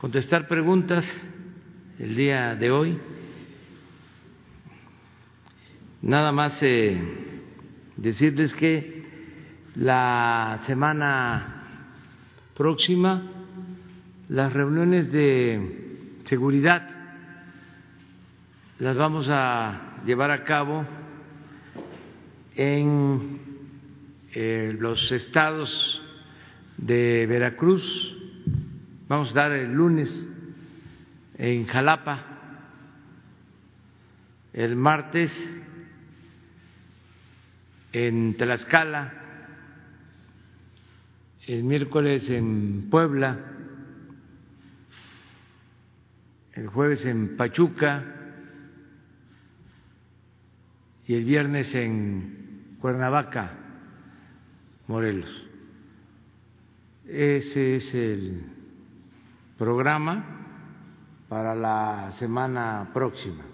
contestar preguntas el día de hoy. Nada más eh, decirles que la semana próxima las reuniones de seguridad las vamos a llevar a cabo en eh, los estados de Veracruz. Vamos a dar el lunes en Jalapa, el martes en Tlaxcala, el miércoles en Puebla, el jueves en Pachuca y el viernes en Cuernavaca, Morelos. Ese es el programa para la semana próxima.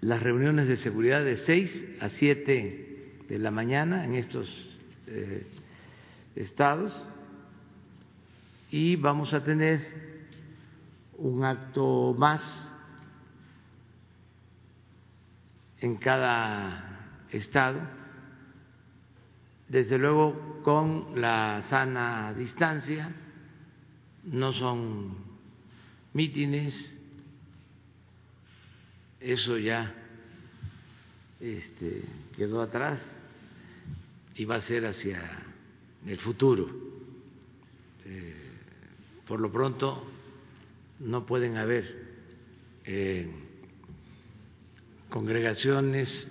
Las reuniones de seguridad de 6 a 7 de la mañana en estos eh, estados y vamos a tener un acto más en cada estado desde luego con la sana distancia, no son mítines, eso ya este, quedó atrás y va a ser hacia el futuro. Eh, por lo pronto no pueden haber eh, congregaciones,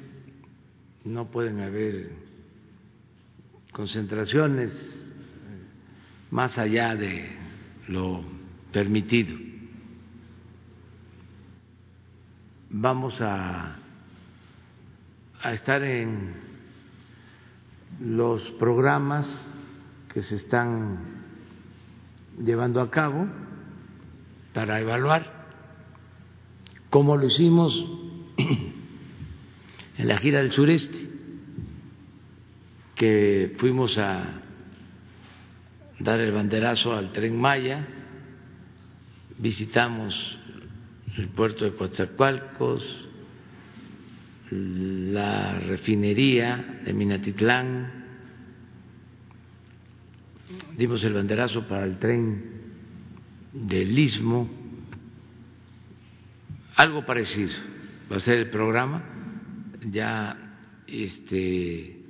no pueden haber concentraciones más allá de lo permitido. Vamos a, a estar en los programas que se están llevando a cabo para evaluar cómo lo hicimos en la gira del sureste que fuimos a dar el banderazo al tren Maya, visitamos el puerto de Coatzacoalcos, la refinería de Minatitlán, dimos el banderazo para el tren del Istmo, algo parecido va a ser el programa, ya este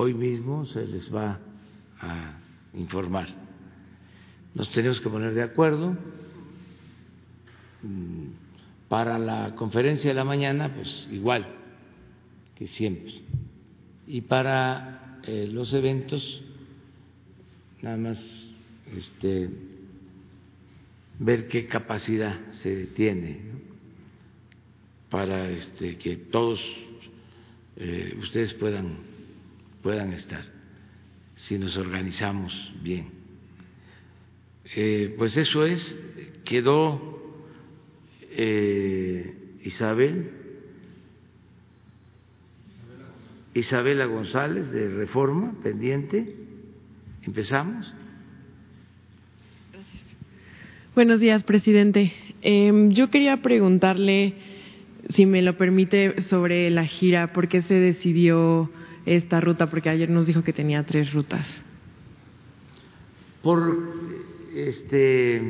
Hoy mismo se les va a informar. Nos tenemos que poner de acuerdo. Mm, para la conferencia de la mañana, pues igual que siempre. Y para eh, los eventos, nada más este, ver qué capacidad se tiene para este, que todos eh, ustedes puedan puedan estar, si nos organizamos bien. Eh, pues eso es, quedó eh, Isabel, Isabela González de Reforma, pendiente. ¿Empezamos? Buenos días, presidente. Eh, yo quería preguntarle, si me lo permite, sobre la gira, ¿por qué se decidió esta ruta? Porque ayer nos dijo que tenía tres rutas. Por este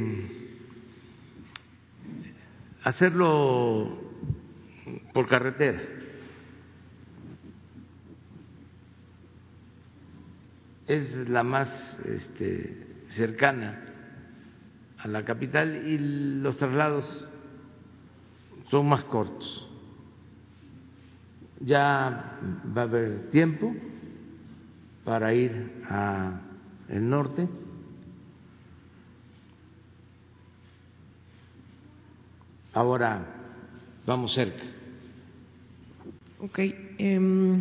hacerlo por carretera. Es la más este, cercana a la capital y los traslados son más cortos ya va a haber tiempo para ir a el norte. Ahora vamos cerca. Ok. Eh,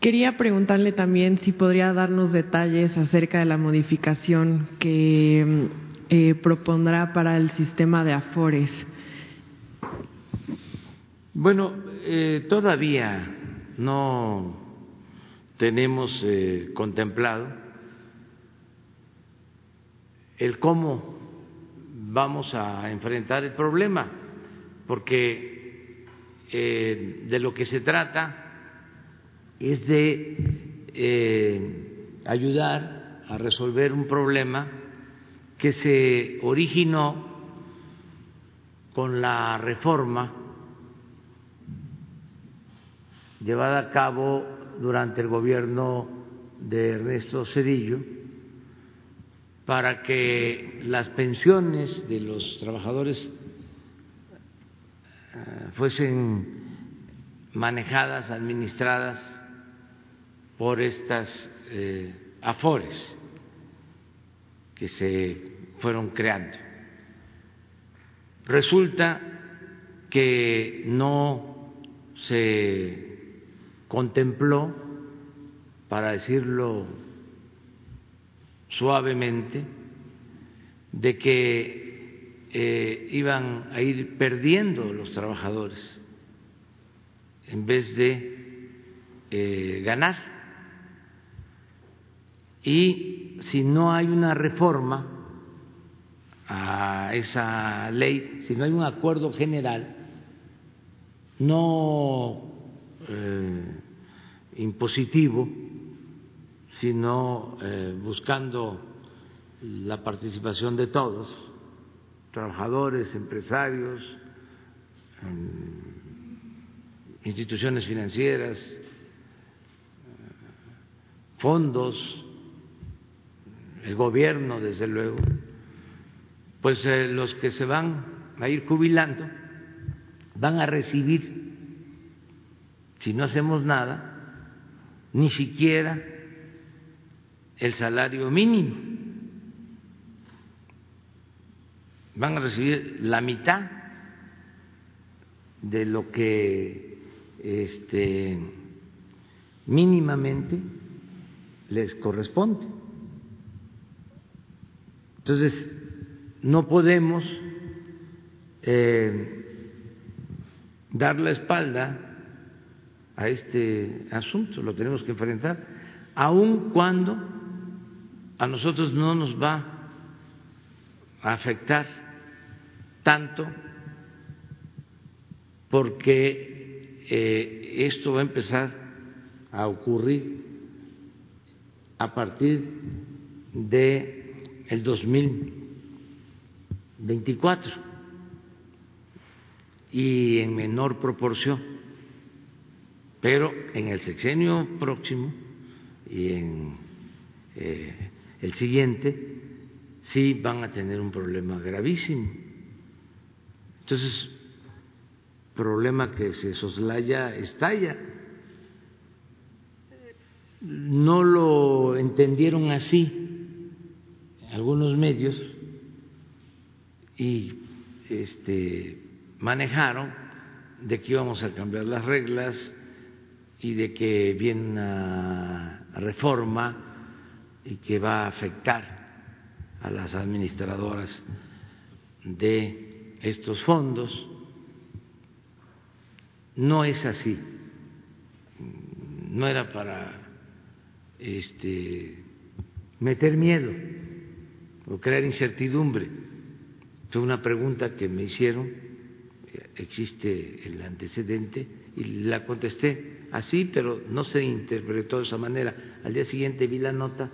quería preguntarle también si podría darnos detalles acerca de la modificación que eh, propondrá para el sistema de Afores. Bueno, eh, todavía no tenemos eh, contemplado el cómo vamos a enfrentar el problema, porque eh, de lo que se trata es de eh, ayudar a resolver un problema que se originó con la reforma llevada a cabo durante el gobierno de Ernesto Cedillo para que las pensiones de los trabajadores eh, fuesen manejadas, administradas por estas eh, afores que se fueron creando. Resulta que no se contempló, para decirlo suavemente, de que eh, iban a ir perdiendo los trabajadores en vez de eh, ganar. Y si no hay una reforma a esa ley, si no hay un acuerdo general, no eh, impositivo, sino eh, buscando la participación de todos, trabajadores, empresarios, instituciones financieras, fondos, el gobierno, desde luego, pues eh, los que se van a ir jubilando van a recibir, si no hacemos nada, ni siquiera el salario mínimo. Van a recibir la mitad de lo que este, mínimamente les corresponde. Entonces, no podemos eh, dar la espalda a este asunto, lo tenemos que enfrentar, aun cuando a nosotros no nos va a afectar tanto porque eh, esto va a empezar a ocurrir a partir de el 2024 y en menor proporción, pero en el sexenio próximo y en eh, el siguiente sí van a tener un problema gravísimo. Entonces, problema que se soslaya estalla. No lo entendieron así algunos medios y este, manejaron de que íbamos a cambiar las reglas y de que viene una reforma y que va a afectar a las administradoras de estos fondos. No es así. No era para este, meter miedo o crear incertidumbre. Fue una pregunta que me hicieron, existe el antecedente, y la contesté así, pero no se interpretó de esa manera. Al día siguiente vi la nota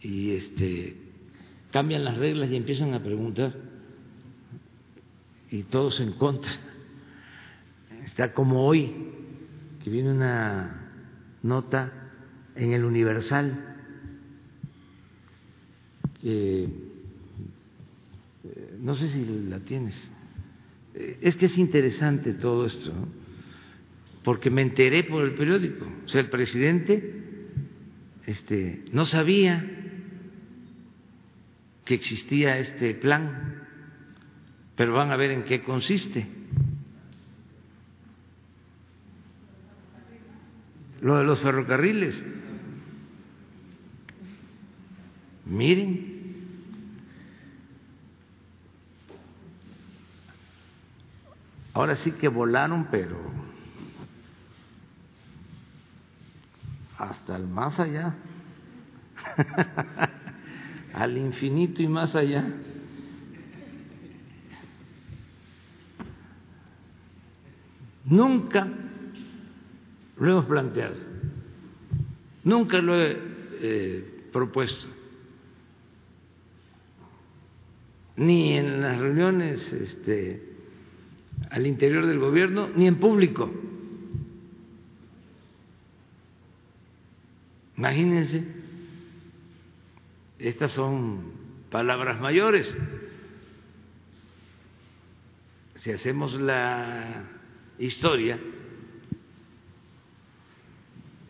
y este, cambian las reglas y empiezan a preguntar, y todos en contra. Está como hoy, que viene una nota en el Universal eh, no sé si la tienes. Eh, es que es interesante todo esto, porque me enteré por el periódico. O sea, el presidente este, no sabía que existía este plan, pero van a ver en qué consiste. Lo de los ferrocarriles. Miren, ahora sí que volaron, pero hasta el más allá. al infinito y más allá. Nunca lo hemos planteado, nunca lo he eh, propuesto, ni en las reuniones este, al interior del gobierno, ni en público. Imagínense, estas son palabras mayores. Si hacemos la historia,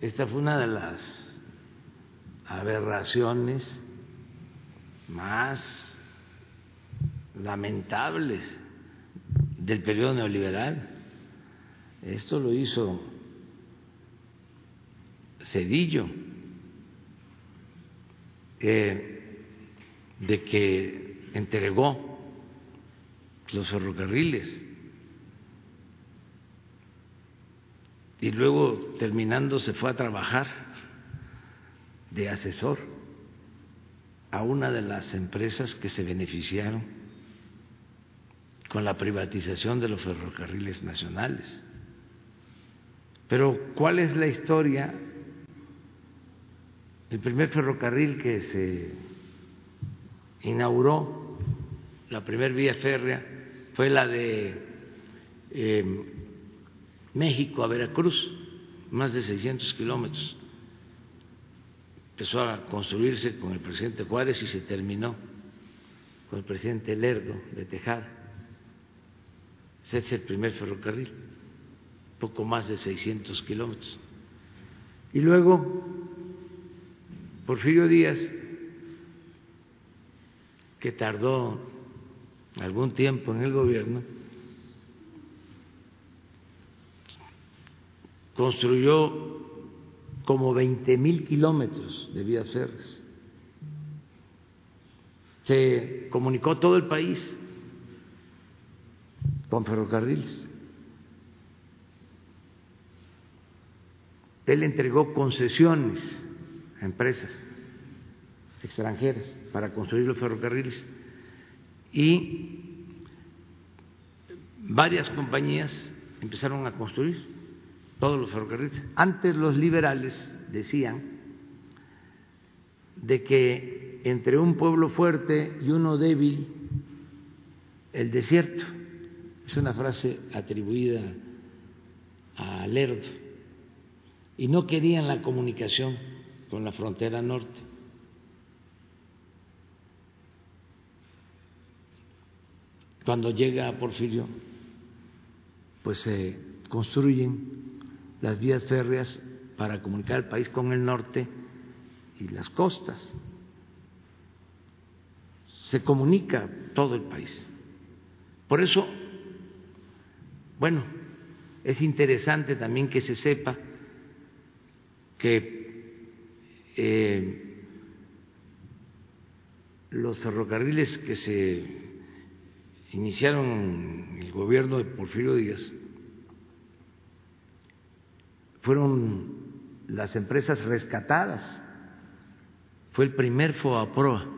esta fue una de las aberraciones más lamentables del periodo neoliberal. Esto lo hizo Cedillo, de que entregó los ferrocarriles y luego terminando se fue a trabajar de asesor a una de las empresas que se beneficiaron con la privatización de los ferrocarriles nacionales. Pero ¿cuál es la historia? El primer ferrocarril que se inauguró, la primera vía férrea, fue la de eh, México a Veracruz, más de 600 kilómetros. Empezó a construirse con el presidente Juárez y se terminó con el presidente Lerdo de Tejada. Ese es el primer ferrocarril, poco más de 600 kilómetros. Y luego, Porfirio Díaz, que tardó algún tiempo en el gobierno, construyó como 20 mil kilómetros de vías férreas. Se comunicó todo el país con ferrocarriles. Él entregó concesiones a empresas extranjeras para construir los ferrocarriles y varias compañías empezaron a construir todos los ferrocarriles. Antes los liberales decían de que entre un pueblo fuerte y uno débil, el desierto. Es una frase atribuida a Lerdo. Y no querían la comunicación con la frontera norte. Cuando llega Porfirio, pues se construyen las vías férreas para comunicar el país con el norte y las costas. Se comunica todo el país. Por eso, bueno, es interesante también que se sepa que eh, los ferrocarriles que se iniciaron en el gobierno de Porfirio Díaz fueron las empresas rescatadas. Fue el primer FOAPROA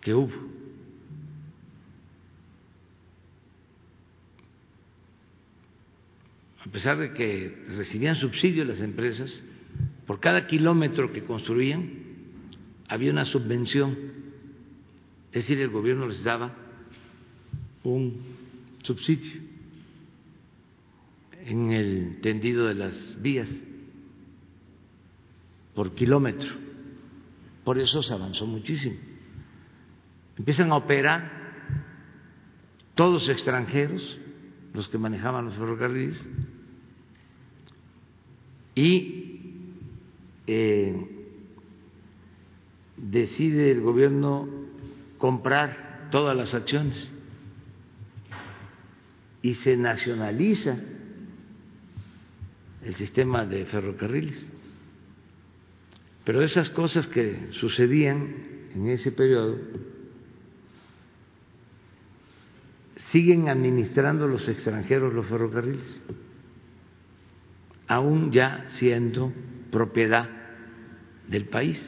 que hubo. A pesar de que recibían subsidios las empresas, por cada kilómetro que construían había una subvención, es decir, el gobierno les daba un subsidio en el tendido de las vías por kilómetro. Por eso se avanzó muchísimo. Empiezan a operar todos extranjeros, los que manejaban los ferrocarriles, y eh, decide el gobierno comprar todas las acciones y se nacionaliza el sistema de ferrocarriles. Pero esas cosas que sucedían en ese periodo siguen administrando los extranjeros los ferrocarriles, aún ya siendo propiedad del país.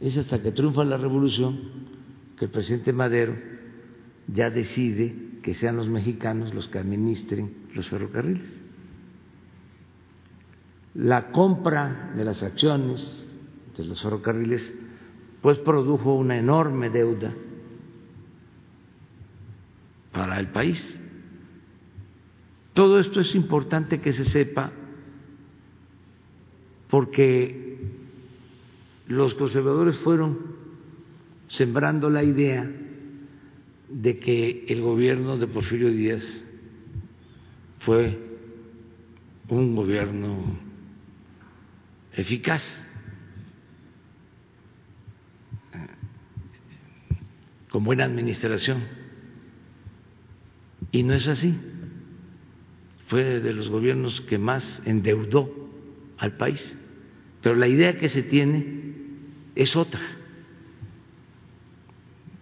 es hasta que triunfa la revolución que el presidente Madero ya decide que sean los mexicanos los que administren los ferrocarriles. La compra de las acciones de los ferrocarriles pues produjo una enorme deuda para el país. Todo esto es importante que se sepa porque los conservadores fueron sembrando la idea de que el gobierno de Porfirio Díaz fue un gobierno eficaz. con buena administración. Y no es así. Fue de los gobiernos que más endeudó al país. Pero la idea que se tiene es otra,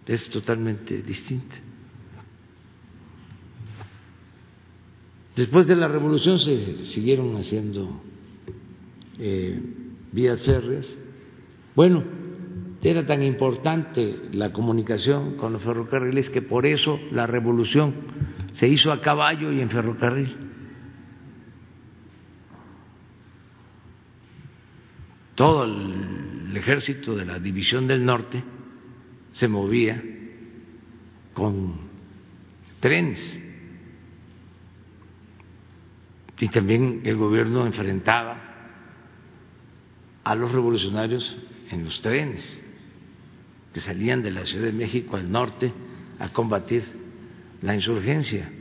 es totalmente distinta. Después de la revolución se siguieron haciendo eh, vías férreas. Bueno, era tan importante la comunicación con los ferrocarriles que por eso la revolución se hizo a caballo y en ferrocarril. todo el ejército de la División del Norte se movía con trenes y también el gobierno enfrentaba a los revolucionarios en los trenes que salían de la Ciudad de México al norte a combatir la insurgencia.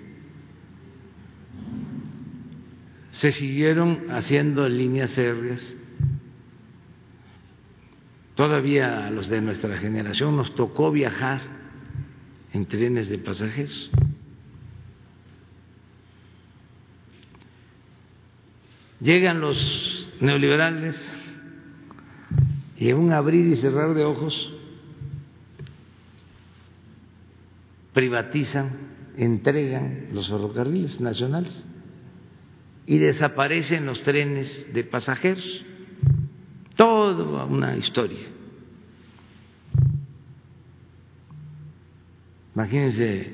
Se siguieron haciendo líneas férreas Todavía a los de nuestra generación nos tocó viajar en trenes de pasajeros. Llegan los neoliberales y en un abrir y cerrar de ojos privatizan, entregan los ferrocarriles nacionales y desaparecen los trenes de pasajeros toda una historia. Imagínense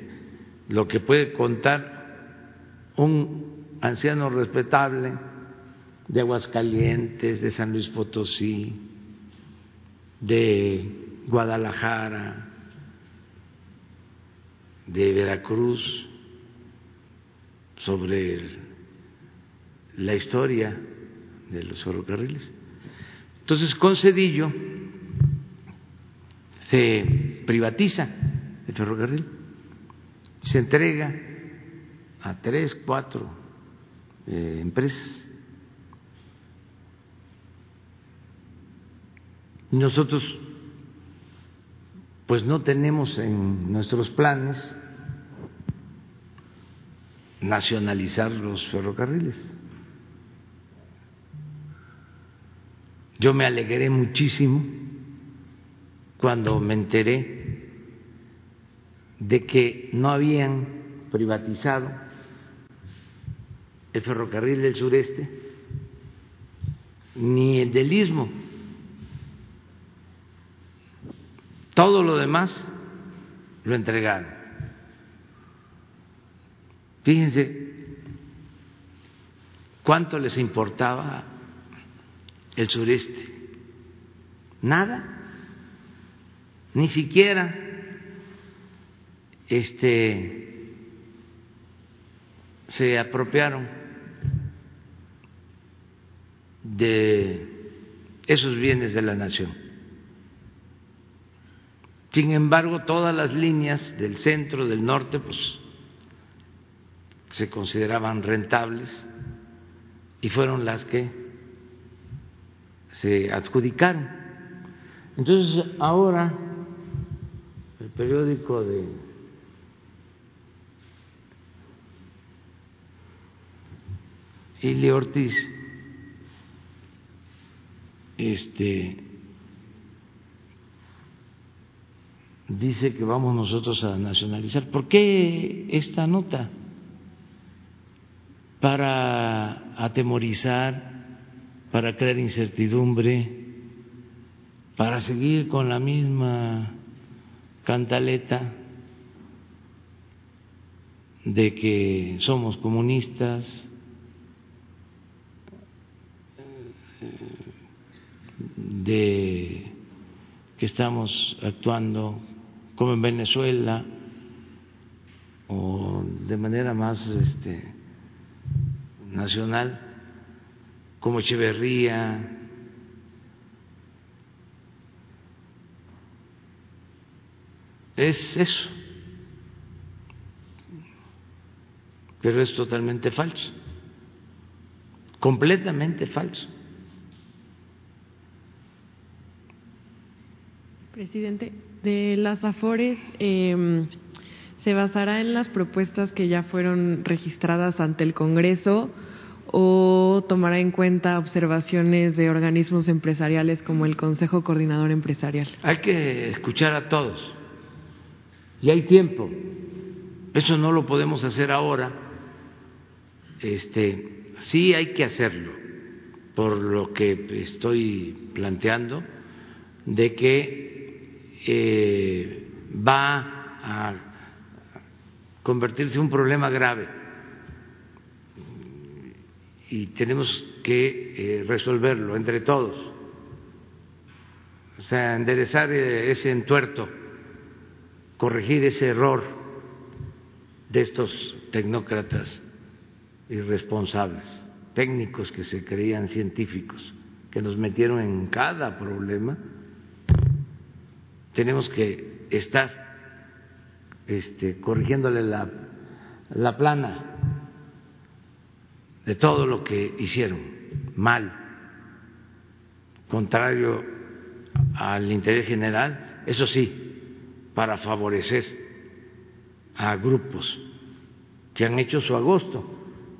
lo que puede contar un anciano respetable de Aguascalientes, de San Luis Potosí, de Guadalajara, de Veracruz, sobre la historia de los ferrocarriles. Entonces, con Cedillo se privatiza el ferrocarril, se entrega a tres, cuatro eh, empresas. Nosotros, pues no tenemos en nuestros planes nacionalizar los ferrocarriles. Yo me alegré muchísimo cuando me enteré de que no habían privatizado el ferrocarril del sureste ni el del istmo. Todo lo demás lo entregaron. Fíjense cuánto les importaba el sureste. Nada. Ni siquiera este se apropiaron de esos bienes de la nación. Sin embargo, todas las líneas del centro, del norte, pues se consideraban rentables y fueron las que se adjudicaron. Entonces, ahora el periódico de Ili Ortiz este dice que vamos nosotros a nacionalizar. ¿Por qué esta nota? Para atemorizar para crear incertidumbre, para seguir con la misma cantaleta de que somos comunistas, de que estamos actuando como en Venezuela o de manera más este, nacional, como Echeverría, es eso. Pero es totalmente falso, completamente falso. Presidente, de las AFORES eh, se basará en las propuestas que ya fueron registradas ante el Congreso o tomará en cuenta observaciones de organismos empresariales como el Consejo Coordinador Empresarial. Hay que escuchar a todos y hay tiempo. Eso no lo podemos hacer ahora. Este, sí hay que hacerlo, por lo que estoy planteando, de que eh, va a convertirse en un problema grave y tenemos que eh, resolverlo entre todos, o sea, enderezar eh, ese entuerto corregir ese error de estos tecnócratas irresponsables, técnicos que se creían científicos, que nos metieron en cada problema, tenemos que estar este, corrigiéndole la, la plana de todo lo que hicieron mal, contrario al interés general, eso sí, para favorecer a grupos que han hecho su agosto.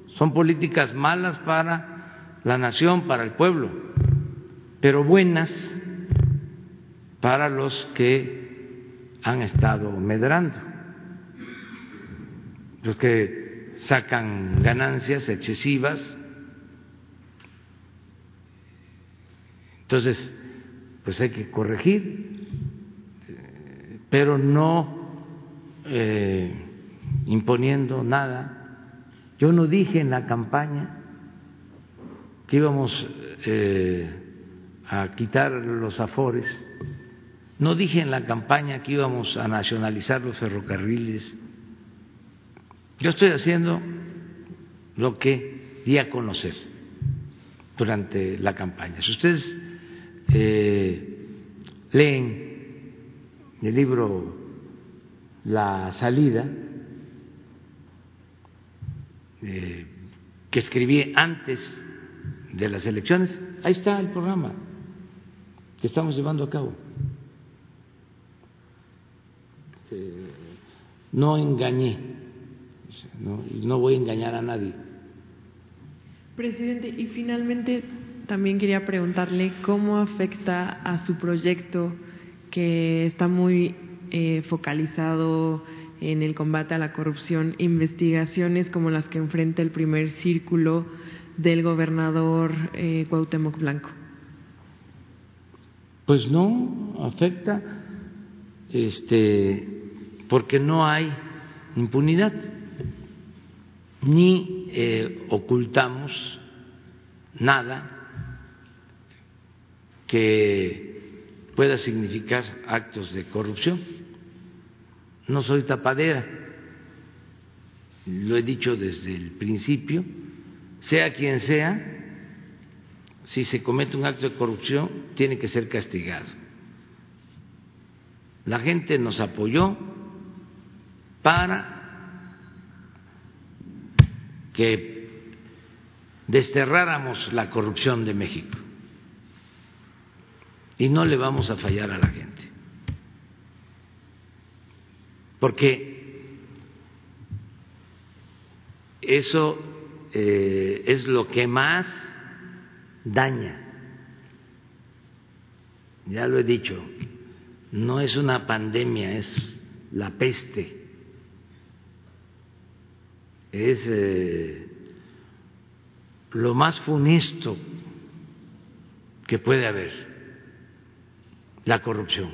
Son políticas malas para la nación, para el pueblo, pero buenas para los que han estado medrando, los que sacan ganancias excesivas. Entonces, pues hay que corregir pero no eh, imponiendo nada. Yo no dije en la campaña que íbamos eh, a quitar los afores, no dije en la campaña que íbamos a nacionalizar los ferrocarriles. Yo estoy haciendo lo que di a conocer durante la campaña. Si ustedes eh, leen el libro La salida, eh, que escribí antes de las elecciones, ahí está el programa que estamos llevando a cabo. Eh, no engañé, no, no voy a engañar a nadie. Presidente, y finalmente también quería preguntarle cómo afecta a su proyecto que está muy eh, focalizado en el combate a la corrupción, investigaciones como las que enfrenta el primer círculo del gobernador eh, Cuauhtémoc Blanco. Pues no afecta, este, porque no hay impunidad, ni eh, ocultamos nada que pueda significar actos de corrupción. No soy tapadera, lo he dicho desde el principio, sea quien sea, si se comete un acto de corrupción, tiene que ser castigado. La gente nos apoyó para que desterráramos la corrupción de México y no le vamos a fallar a la gente. Porque eso eh, es lo que más daña. Ya lo he dicho, no es una pandemia, es la peste. Es eh, lo más funesto que puede haber la corrupción.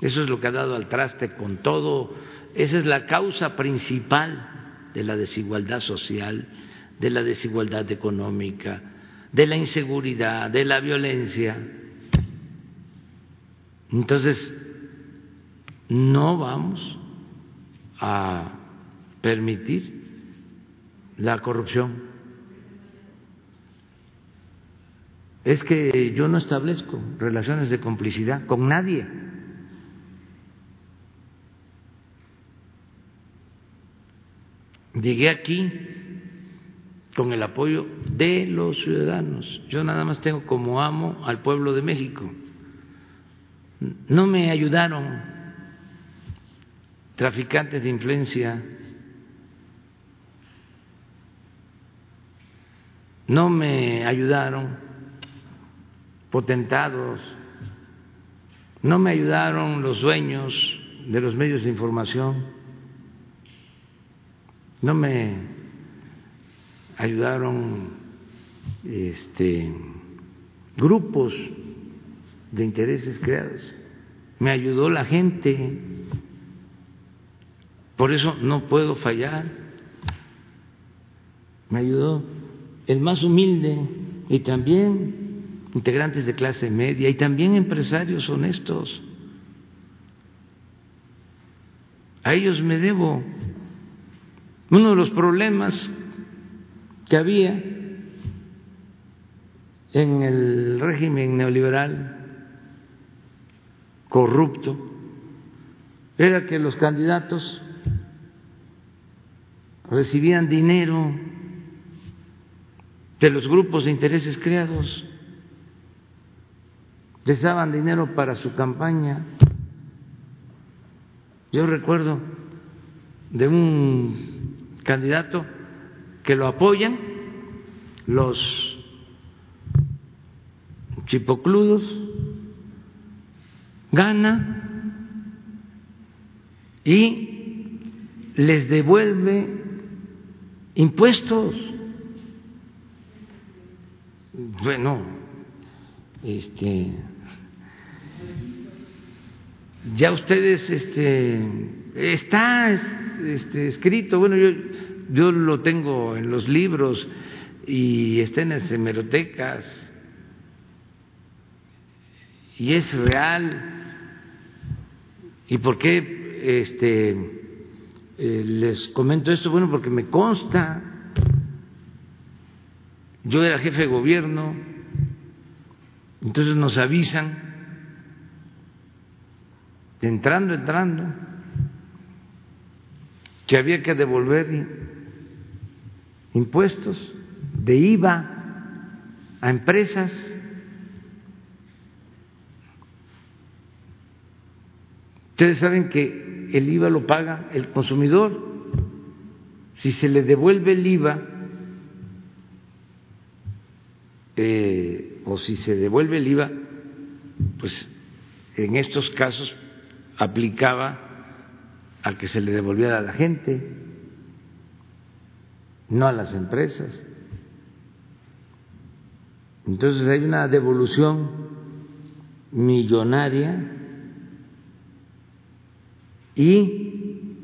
Eso es lo que ha dado al traste con todo. Esa es la causa principal de la desigualdad social, de la desigualdad económica, de la inseguridad, de la violencia. Entonces, no vamos a permitir la corrupción. Es que yo no establezco relaciones de complicidad con nadie. Llegué aquí con el apoyo de los ciudadanos. Yo nada más tengo como amo al pueblo de México. No me ayudaron traficantes de influencia, no me ayudaron potentados, no me ayudaron los dueños de los medios de información, no me ayudaron este, grupos de intereses creados, me ayudó la gente, por eso no puedo fallar, me ayudó el más humilde y también integrantes de clase media y también empresarios honestos. A ellos me debo. Uno de los problemas que había en el régimen neoliberal corrupto era que los candidatos recibían dinero de los grupos de intereses creados les daban dinero para su campaña. Yo recuerdo de un candidato que lo apoyan los chipocludos, gana y les devuelve impuestos. Bueno, este ya ustedes este está este, escrito bueno yo yo lo tengo en los libros y está en las hemerotecas. Y es real. Y por qué este eh, les comento esto bueno porque me consta yo era jefe de gobierno entonces nos avisan entrando, entrando, que había que devolver impuestos de IVA a empresas. Ustedes saben que el IVA lo paga el consumidor. Si se le devuelve el IVA, eh, o si se devuelve el IVA, pues en estos casos aplicaba a que se le devolviera a la gente, no a las empresas. Entonces hay una devolución millonaria y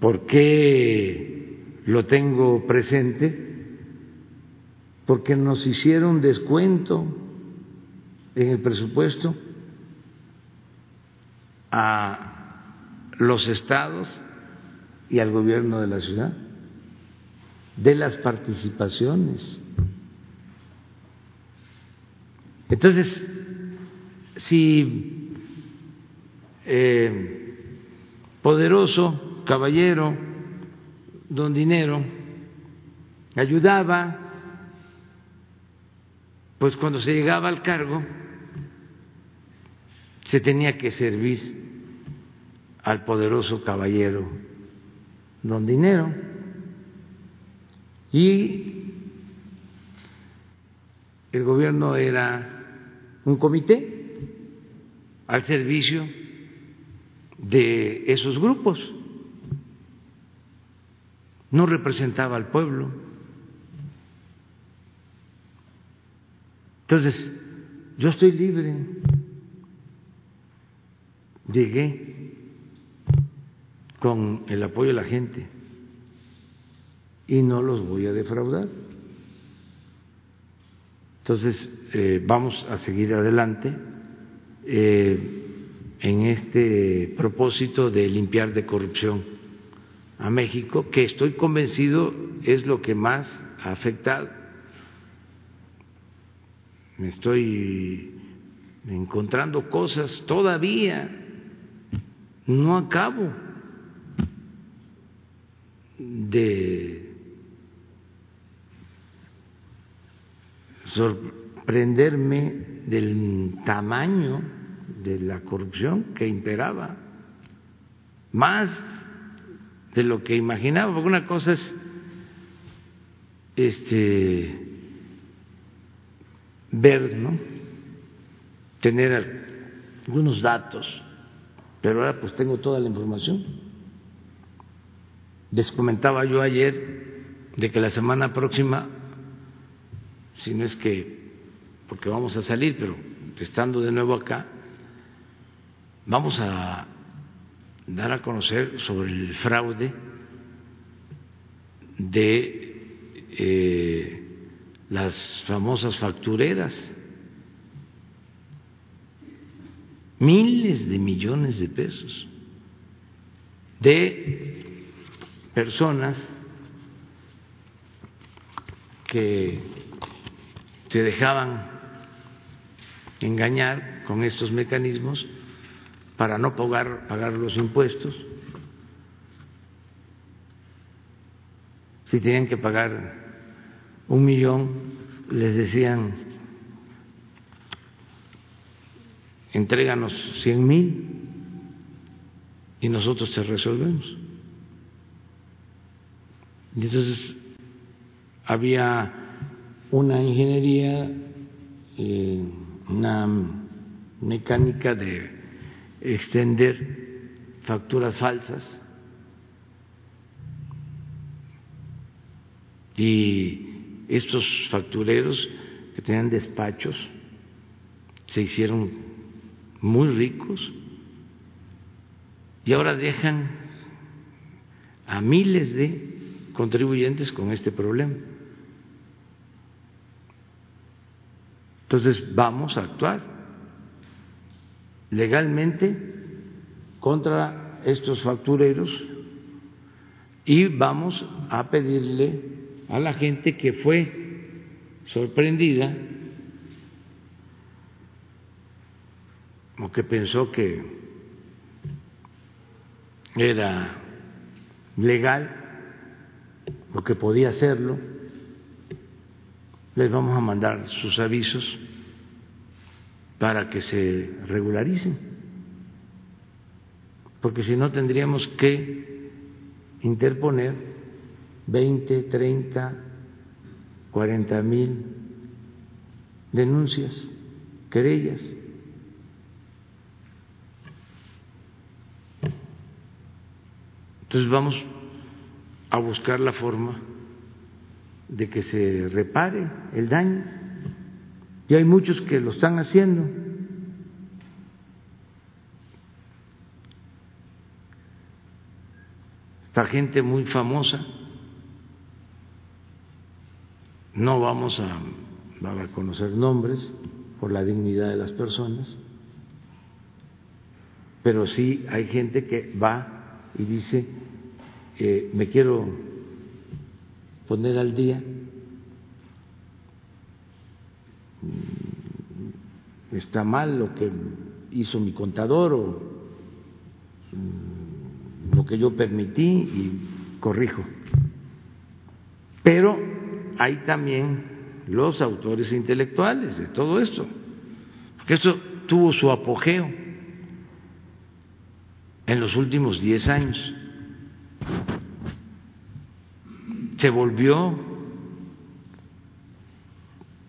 ¿por qué lo tengo presente? Porque nos hicieron descuento en el presupuesto a los estados y al gobierno de la ciudad de las participaciones. Entonces, si eh, poderoso caballero, don Dinero, ayudaba, pues cuando se llegaba al cargo, se tenía que servir al poderoso caballero don Dinero y el gobierno era un comité al servicio de esos grupos, no representaba al pueblo. Entonces, yo estoy libre llegué con el apoyo de la gente y no los voy a defraudar. Entonces, eh, vamos a seguir adelante eh, en este propósito de limpiar de corrupción a México, que estoy convencido es lo que más ha afectado. Me estoy encontrando cosas todavía, no acabo de sorprenderme del tamaño de la corrupción que imperaba, más de lo que imaginaba, porque una cosa es este ver, ¿no? tener algunos datos, pero ahora pues tengo toda la información. Les comentaba yo ayer de que la semana próxima si no es que, porque vamos a salir, pero estando de nuevo acá, vamos a dar a conocer sobre el fraude de eh, las famosas factureras. Miles de millones de pesos de personas que se dejaban engañar con estos mecanismos para no pagar, pagar los impuestos. Si tenían que pagar un millón, les decían, entréganos cien mil y nosotros te resolvemos. Y entonces había una ingeniería, eh, una mecánica de extender facturas falsas y estos factureros que tenían despachos se hicieron muy ricos y ahora dejan a miles de contribuyentes con este problema. Entonces vamos a actuar legalmente contra estos factureros y vamos a pedirle a la gente que fue sorprendida o que pensó que era legal o que podía hacerlo, les vamos a mandar sus avisos para que se regularicen, porque si no tendríamos que interponer 20, 30, 40 mil denuncias, querellas. Entonces vamos a buscar la forma de que se repare el daño. Y hay muchos que lo están haciendo. Esta gente muy famosa, no vamos a, a conocer nombres por la dignidad de las personas, pero sí hay gente que va y dice, eh, me quiero poner al día. Mm, está mal lo que hizo mi contador o mm, lo que yo permití y corrijo. Pero hay también los autores intelectuales de todo esto, porque esto tuvo su apogeo en los últimos diez años. Se volvió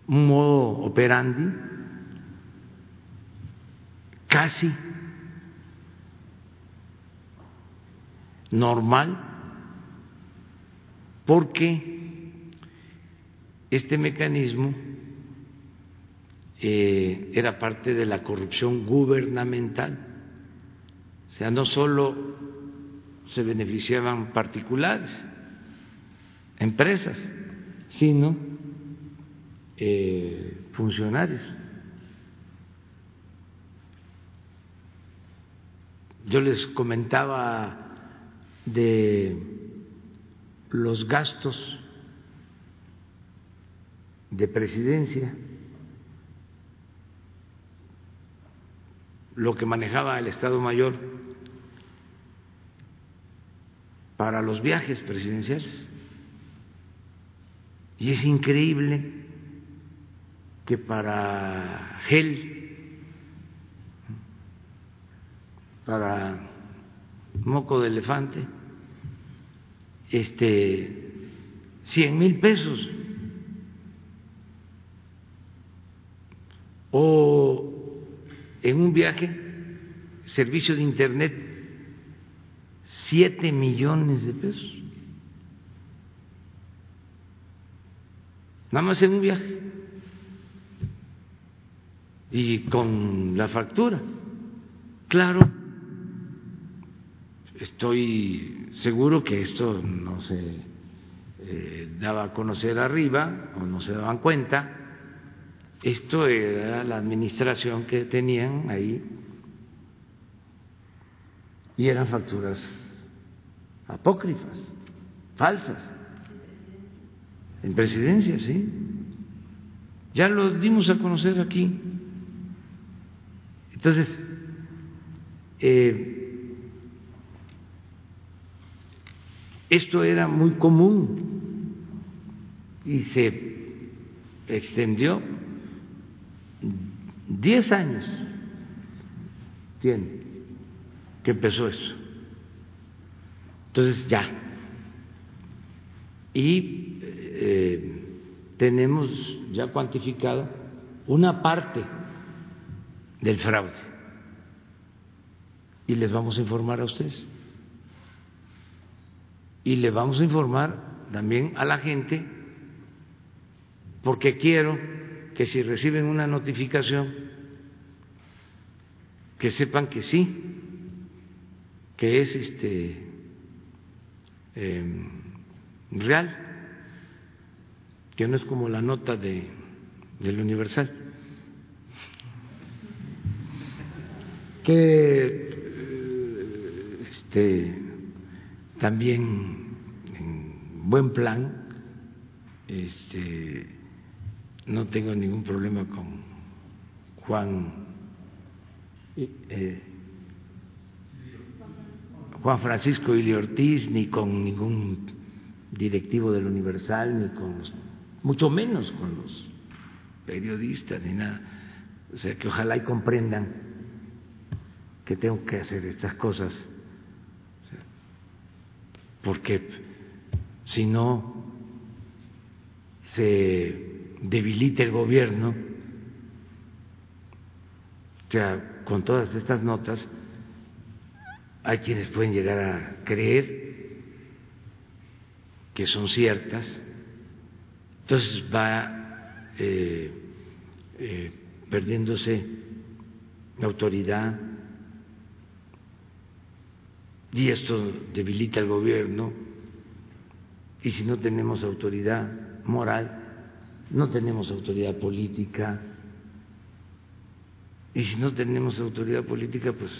un modo operandi casi normal porque este mecanismo eh, era parte de la corrupción gubernamental O sea, no solo se beneficiaban particulares, empresas, sino eh, funcionarios. Yo les comentaba de los gastos de presidencia, lo que manejaba el Estado Mayor para los viajes presidenciales. Y es increíble que para gel, para moco de elefante, este, cien mil pesos. O en un viaje, servicio de Internet, siete millones de pesos. Nada más en un viaje. Y con la factura. Claro, estoy seguro que esto no se eh, daba a conocer arriba o no se daban cuenta esto era la administración que tenían ahí y eran facturas apócrifas, falsas, en presidencia, sí. Ya lo dimos a conocer aquí. Entonces, eh, esto era muy común y se extendió Diez años tiene que empezó eso. Entonces ya. Y eh, tenemos ya cuantificada una parte del fraude. Y les vamos a informar a ustedes. Y le vamos a informar también a la gente porque quiero que si reciben una notificación, que sepan que sí, que es este em, real, que no es como la nota de del Universal, que este también en buen plan este no tengo ningún problema con Juan eh, Juan Francisco Ili Ortiz, ni con ningún directivo del Universal, ni con los, mucho menos con los periodistas, ni nada. O sea, que ojalá y comprendan que tengo que hacer estas cosas, porque si no se debilite el gobierno, o sea, con todas estas notas, hay quienes pueden llegar a creer que son ciertas, entonces va eh, eh, perdiéndose la autoridad y esto debilita al gobierno y si no tenemos autoridad moral, no tenemos autoridad política. Y si no tenemos autoridad política, pues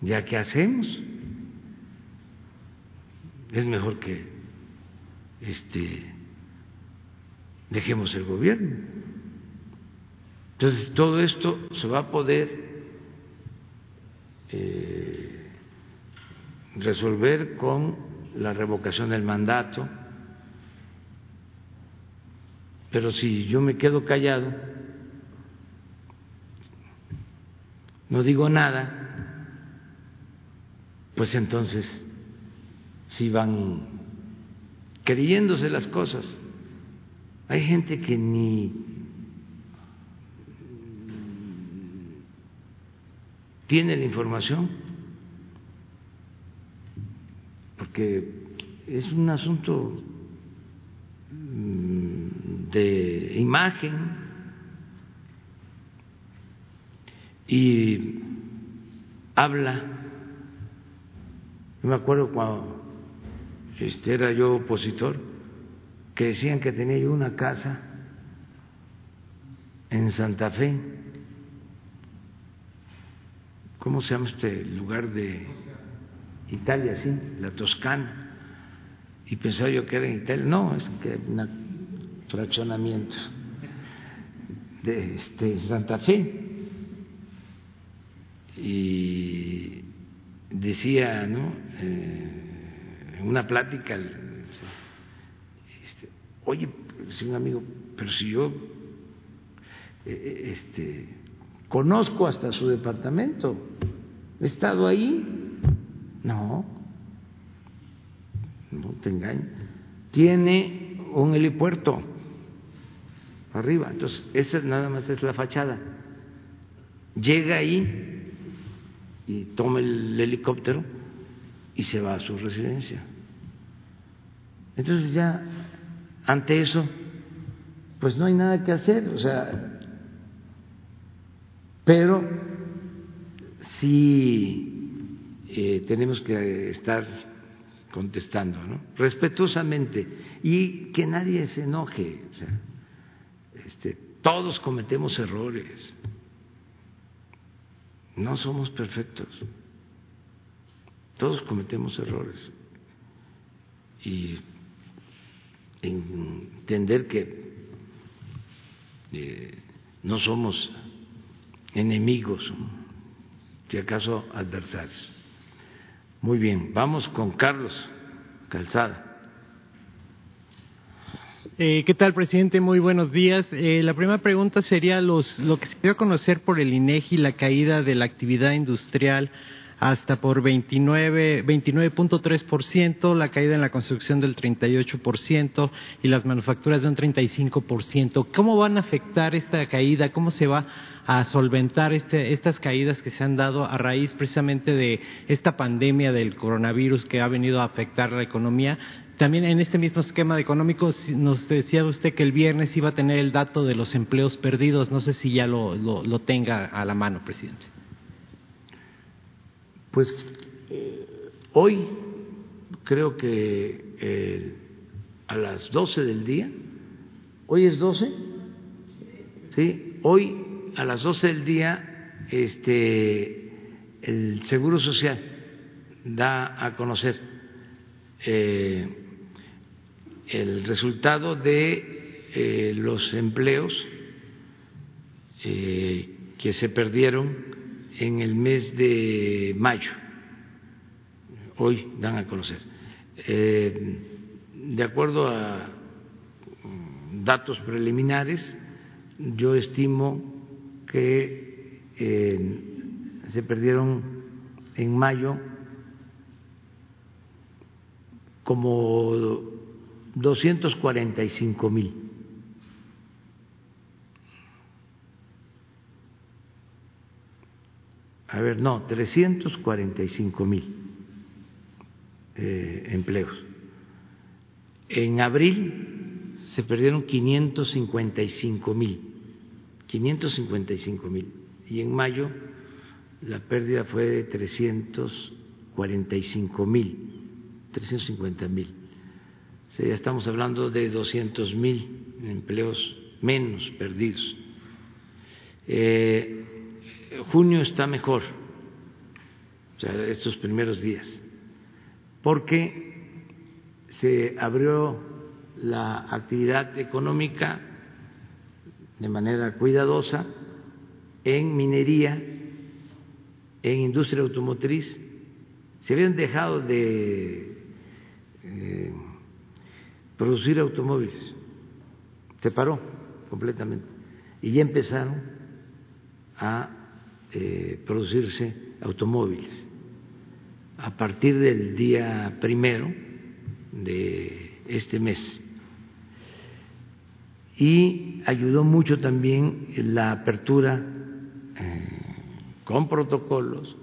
ya qué hacemos. Es mejor que este dejemos el gobierno. Entonces todo esto se va a poder eh, resolver con la revocación del mandato pero si yo me quedo callado, no digo nada, pues entonces si van creyéndose las cosas. Hay gente que ni tiene la información, porque es un asunto de imagen y habla Yo me acuerdo cuando este, era yo opositor, que decían que tenía yo una casa en Santa Fe. ¿Cómo se llama este lugar de Italia, sí? La Toscana. Y pensaba yo que era en Italia. No, es que un fraccionamiento de este, Santa Fe. Y decía, ¿no? Eh, en una plática, este, oye, si un amigo, pero si yo eh, eh, este, conozco hasta su departamento, he estado ahí, no, no te engaño, tiene un helipuerto arriba, entonces esa nada más es la fachada, llega ahí y toma el helicóptero y se va a su residencia. Entonces ya ante eso, pues no hay nada que hacer, o sea, pero sí eh, tenemos que estar contestando, ¿no? Respetuosamente y que nadie se enoje, o sea, este, todos cometemos errores, no somos perfectos, todos cometemos errores y entender que eh, no somos enemigos, si acaso adversarios. Muy bien, vamos con Carlos Calzada. Eh, ¿Qué tal, presidente? Muy buenos días. Eh, la primera pregunta sería los, lo que se dio a conocer por el INEGI, la caída de la actividad industrial hasta por 29.3%, la caída en la construcción del 38% y las manufacturas de un 35%. ¿Cómo van a afectar esta caída? ¿Cómo se va a solventar este, estas caídas que se han dado a raíz precisamente de esta pandemia del coronavirus que ha venido a afectar la economía? También en este mismo esquema económico nos decía usted que el viernes iba a tener el dato de los empleos perdidos. No sé si ya lo tenga a la mano, presidente. Pues eh, hoy creo que eh, a las 12 del día, hoy es 12, ¿sí? Hoy a las 12 del día este, el Seguro Social da a conocer eh, el resultado de los empleos que se perdieron en el mes de mayo. Hoy dan a conocer. Eh, de acuerdo a datos preliminares, yo estimo que eh, se perdieron en mayo como 245 mil a ver, no, 345 mil eh, empleos. En abril se perdieron 555 mil, 555 mil. Y en mayo la pérdida fue de 345 mil, 350 mil. Ya estamos hablando de 200 mil empleos menos perdidos. Eh, junio está mejor, o sea, estos primeros días, porque se abrió la actividad económica de manera cuidadosa en minería, en industria automotriz. Se habían dejado de eh, producir automóviles, se paró completamente y ya empezaron a eh, producirse automóviles. A partir del día primero de este mes. Y ayudó mucho también la apertura eh, con protocolos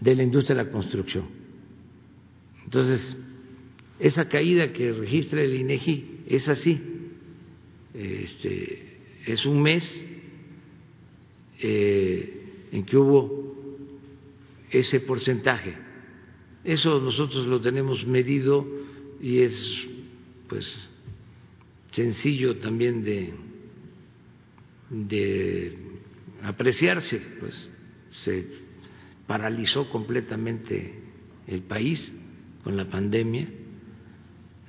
de la industria de la construcción. Entonces, esa caída que registra el INEGI es así. Este, es un mes eh, en que hubo ese porcentaje Eso nosotros lo tenemos medido y es pues sencillo también de, de apreciarse, pues se paralizó completamente el país con la pandemia,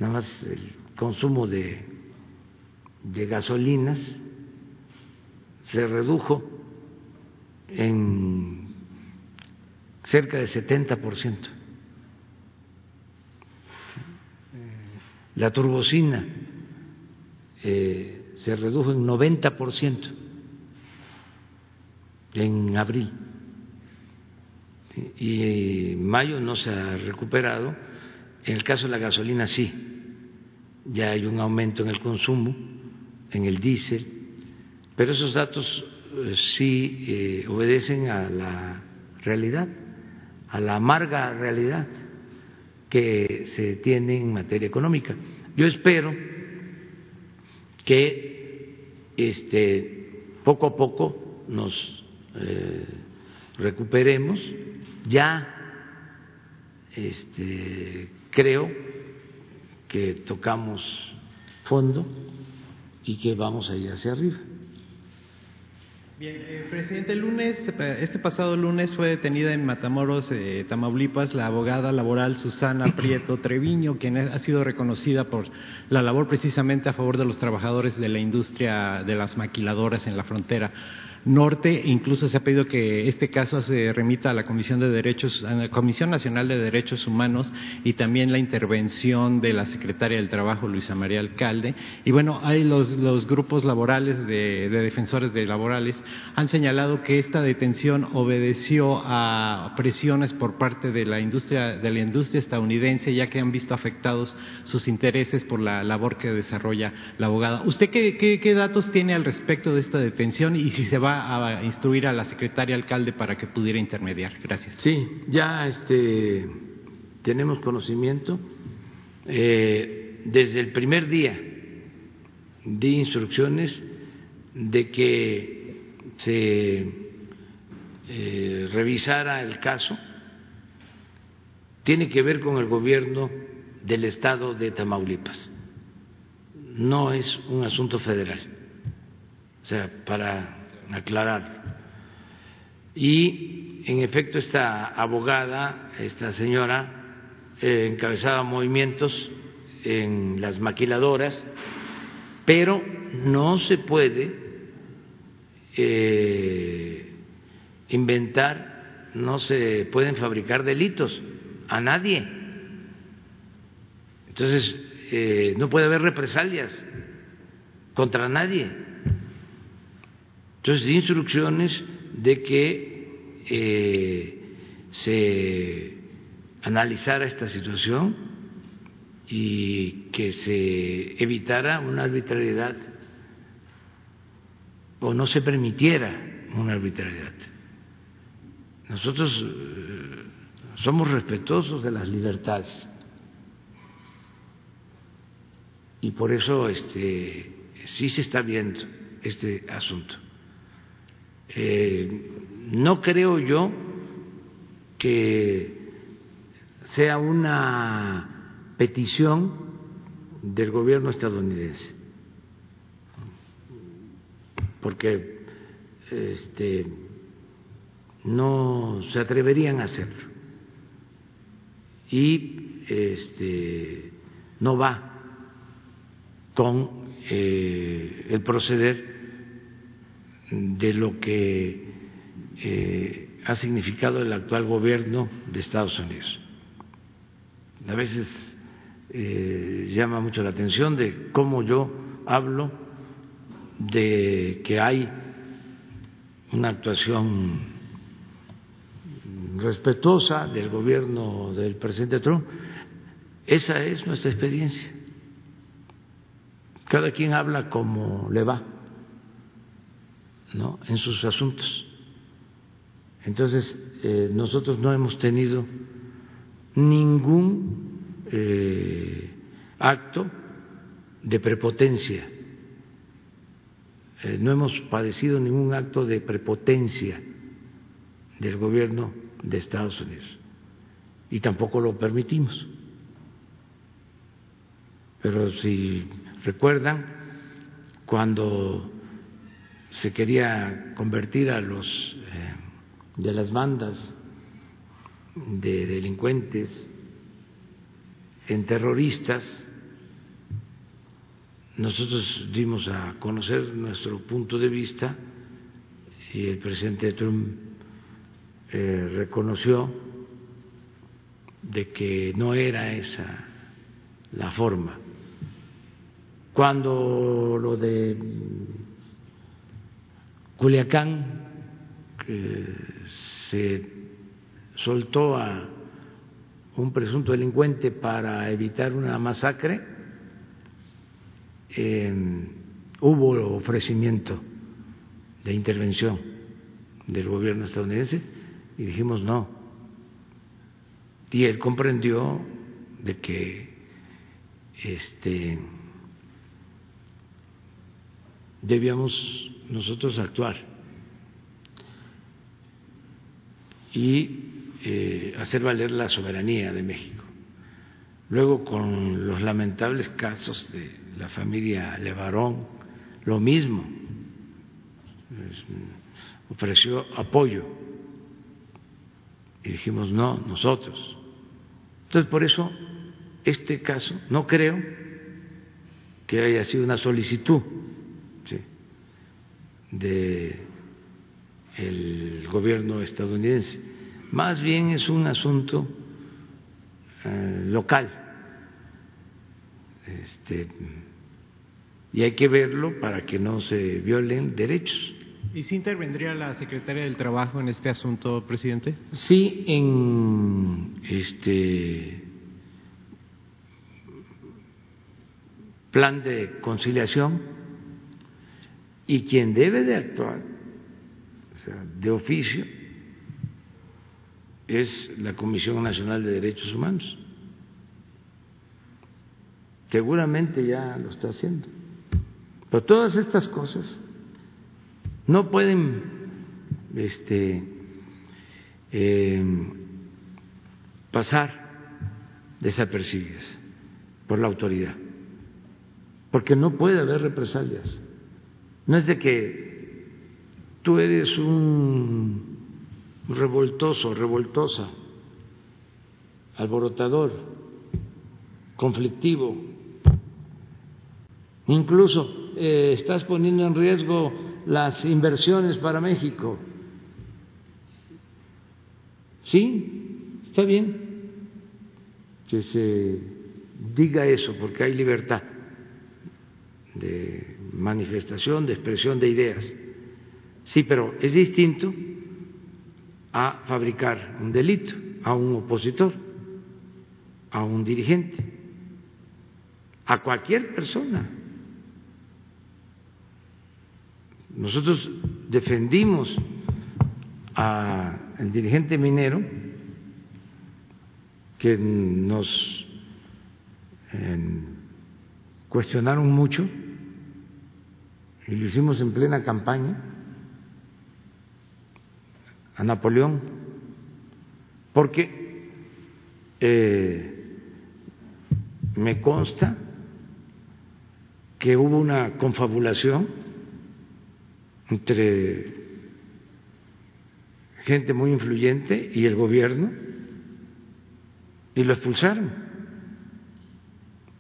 nada más el consumo de, de gasolinas se redujo en cerca de 70%. La turbocina eh, se redujo en 90% en abril y mayo no se ha recuperado. En el caso de la gasolina sí, ya hay un aumento en el consumo, en el diésel, pero esos datos eh, sí eh, obedecen a la realidad, a la amarga realidad que se tiene en materia económica. Yo espero que este, poco a poco nos eh, recuperemos. Ya este, creo que tocamos fondo y que vamos a ir hacia arriba. Bien, eh, presidente, el lunes, este pasado lunes fue detenida en Matamoros, eh, Tamaulipas, la abogada laboral Susana Prieto Treviño, quien ha sido reconocida por la labor precisamente a favor de los trabajadores de la industria de las maquiladoras en la frontera norte. Incluso se ha pedido que este caso se remita a la Comisión de Derechos, a la Comisión Nacional de Derechos Humanos y también la intervención de la secretaria del Trabajo, Luisa María Alcalde. Y bueno, hay los, grupos laborales de, defensores de laborales han señalado que esta detención obedeció a presiones por parte de la industria de la industria estadounidense, ya que han visto afectados sus intereses por la labor que desarrolla la abogada. ¿Usted qué, qué, qué datos tiene al respecto de esta detención y si se va a instruir a la secretaria alcalde para que pudiera intermediar. Gracias. Sí, ya este, tenemos conocimiento. Eh, desde el primer día di instrucciones de que se eh, revisara el caso. Tiene que ver con el gobierno del estado de Tamaulipas. No es un asunto federal. O sea, para aclarar. Y en efecto esta abogada, esta señora, eh, encabezaba movimientos en las maquiladoras, pero no se puede eh, inventar, no se pueden fabricar delitos a nadie. Entonces, eh, no puede haber represalias contra nadie. Entonces, instrucciones de que eh, se analizara esta situación y que se evitara una arbitrariedad o no se permitiera una arbitrariedad. Nosotros eh, somos respetuosos de las libertades y por eso este, sí se está viendo este asunto. Eh, no creo yo que sea una petición del gobierno estadounidense, porque este, no se atreverían a hacerlo. Y este, no va con eh, el proceder de lo que eh, ha significado el actual gobierno de Estados Unidos. A veces eh, llama mucho la atención de cómo yo hablo de que hay una actuación respetuosa del gobierno del presidente Trump. Esa es nuestra experiencia. Cada quien habla como le va en sus asuntos. Entonces, eh, nosotros no hemos tenido ningún eh, acto de prepotencia, eh, no hemos padecido ningún acto de prepotencia del gobierno de Estados Unidos. y tampoco lo permitimos. Pero si recuerdan, cuando se quería convertir a los eh, de las bandas de delincuentes en terroristas, nosotros dimos a conocer nuestro punto de vista y el presidente Trump eh, reconoció de que no era esa la forma. Cuando lo de Culiacán se soltó a un presunto delincuente para evitar una masacre, hubo ofrecimiento de intervención del gobierno estadounidense y dijimos no. Y él comprendió de que este debíamos nosotros actuar y eh, hacer valer la soberanía de México. Luego, con los lamentables casos de la familia Levarón, lo mismo, ofreció apoyo y dijimos no, nosotros. Entonces, por eso, este caso, no creo que haya sido una solicitud de el gobierno estadounidense. Más bien es un asunto eh, local. Este, y hay que verlo para que no se violen derechos. ¿Y si intervendría la secretaria del Trabajo en este asunto, presidente? Sí, en este plan de conciliación y quien debe de actuar, o sea, de oficio, es la Comisión Nacional de Derechos Humanos. Seguramente ya lo está haciendo. Pero todas estas cosas no pueden este, eh, pasar desapercibidas por la autoridad, porque no puede haber represalias. No es de que tú eres un revoltoso, revoltosa, alborotador, conflictivo, incluso eh, estás poniendo en riesgo las inversiones para México. Sí, está bien que se diga eso, porque hay libertad de manifestación, de expresión de ideas. Sí, pero es distinto a fabricar un delito a un opositor, a un dirigente, a cualquier persona. Nosotros defendimos al dirigente minero que nos eh, cuestionaron mucho y lo hicimos en plena campaña a Napoleón, porque eh, me consta que hubo una confabulación entre gente muy influyente y el gobierno y lo expulsaron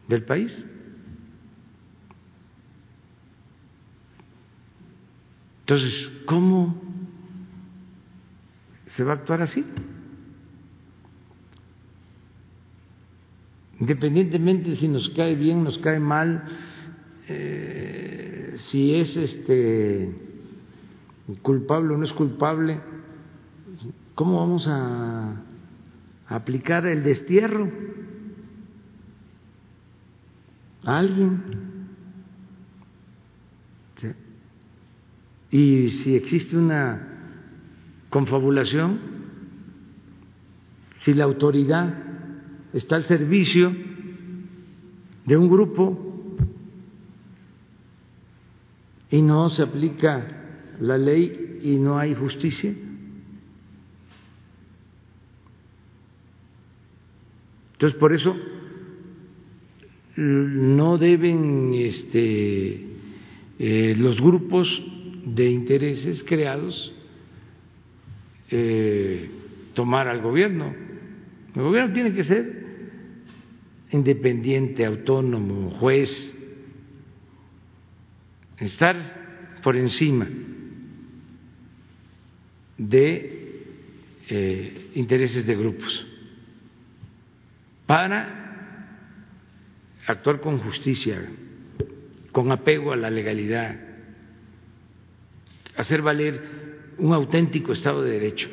del país. Entonces, ¿cómo se va a actuar así? Independientemente si nos cae bien, nos cae mal, eh, si es este culpable o no es culpable, ¿cómo vamos a aplicar el destierro a alguien? Y si existe una confabulación, si la autoridad está al servicio de un grupo y no se aplica la ley y no hay justicia, Entonces, por eso no deben este, eh, los grupos de intereses creados eh, tomar al gobierno. El gobierno tiene que ser independiente, autónomo, juez, estar por encima de eh, intereses de grupos para actuar con justicia, con apego a la legalidad, hacer valer un auténtico Estado de Derecho.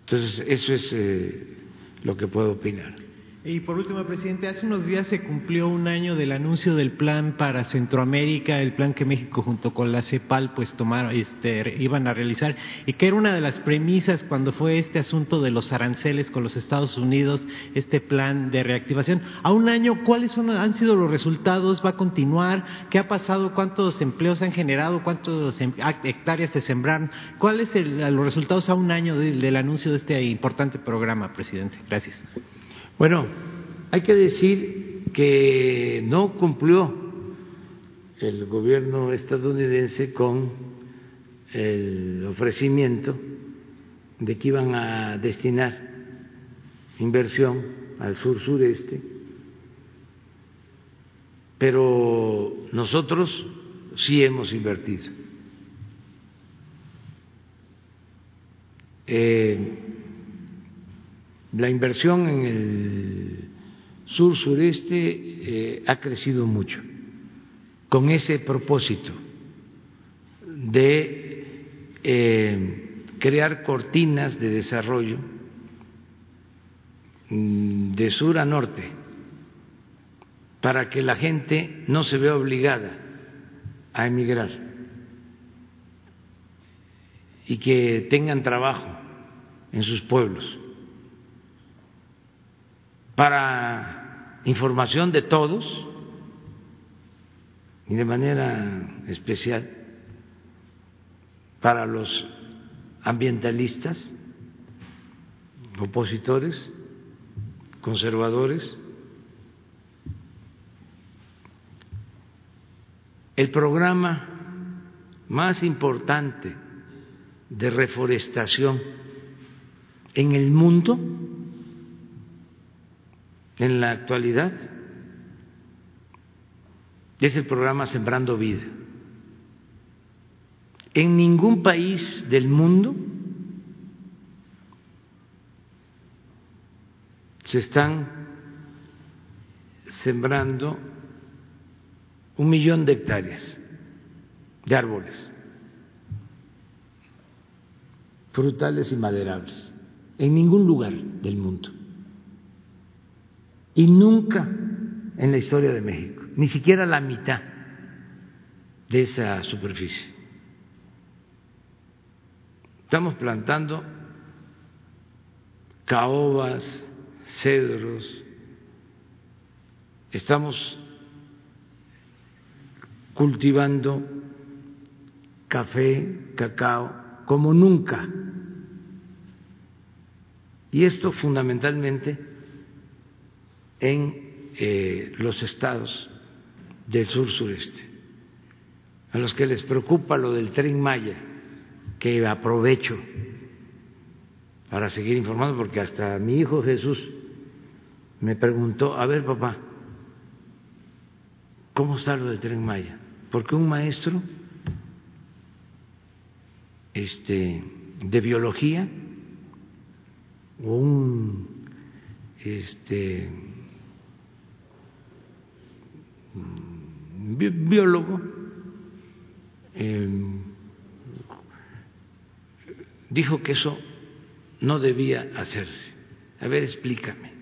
Entonces, eso es eh, lo que puedo opinar. Y por último, presidente, hace unos días se cumplió un año del anuncio del plan para Centroamérica, el plan que México junto con la CEPAL pues tomaron, este, iban a realizar y que era una de las premisas cuando fue este asunto de los aranceles con los Estados Unidos, este plan de reactivación. A un año, ¿cuáles son, han sido los resultados? ¿Va a continuar? ¿Qué ha pasado? ¿Cuántos empleos han generado? ¿Cuántas em, hectáreas se sembraron? ¿Cuáles son los resultados a un año del anuncio de este importante programa, presidente? Gracias. Bueno, hay que decir que no cumplió el gobierno estadounidense con el ofrecimiento de que iban a destinar inversión al sur sureste, pero nosotros sí hemos invertido. Eh, la inversión en el sur sureste eh, ha crecido mucho con ese propósito de eh, crear cortinas de desarrollo mm, de sur a norte para que la gente no se vea obligada a emigrar y que tengan trabajo en sus pueblos para información de todos y de manera especial para los ambientalistas, opositores, conservadores. El programa más importante de reforestación en el mundo en la actualidad es el programa Sembrando Vida. En ningún país del mundo se están sembrando un millón de hectáreas de árboles, frutales y maderables, en ningún lugar del mundo y nunca en la historia de México, ni siquiera la mitad de esa superficie. Estamos plantando caobas, cedros, estamos cultivando café, cacao, como nunca. Y esto fundamentalmente en eh, los estados del sur sureste, a los que les preocupa lo del tren Maya, que aprovecho para seguir informando, porque hasta mi hijo Jesús me preguntó, a ver papá, ¿cómo está lo del tren Maya? Porque un maestro este, de biología o un este, biólogo, eh, dijo que eso no debía hacerse. A ver, explícame.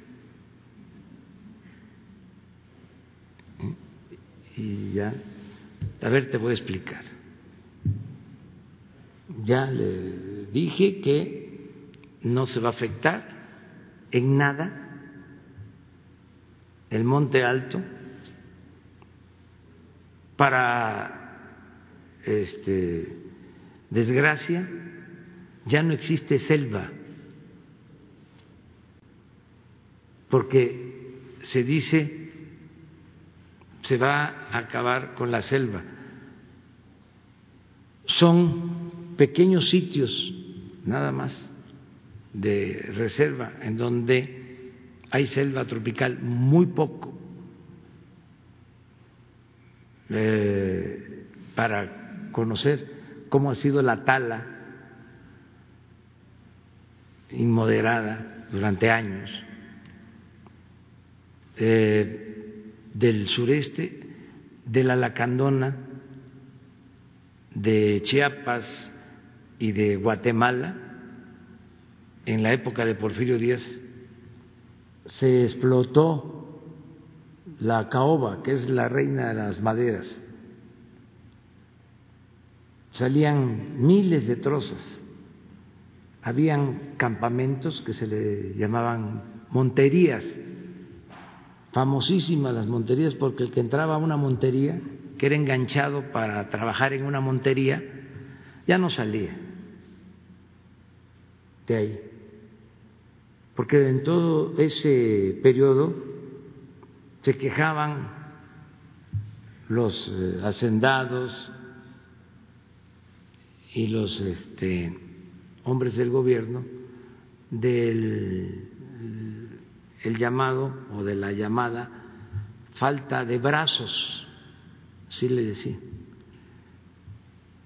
Y ya, a ver, te voy a explicar. Ya le dije que no se va a afectar en nada el monte alto para este, desgracia, ya no existe selva. porque se dice se va a acabar con la selva. Son pequeños sitios, nada más, de reserva, en donde hay selva tropical, muy poco, eh, para conocer cómo ha sido la tala inmoderada durante años eh, del sureste, de la Lacandona, de Chiapas y de Guatemala, en la época de Porfirio Díaz, se explotó la caoba, que es la reina de las maderas. Salían miles de trozas. Habían campamentos que se le llamaban monterías, famosísimas las monterías, porque el que entraba a una montería, que era enganchado para trabajar en una montería, ya no salía de ahí. Porque en todo ese periodo se quejaban los eh, hacendados y los este, hombres del gobierno del el llamado o de la llamada falta de brazos, sí le decía,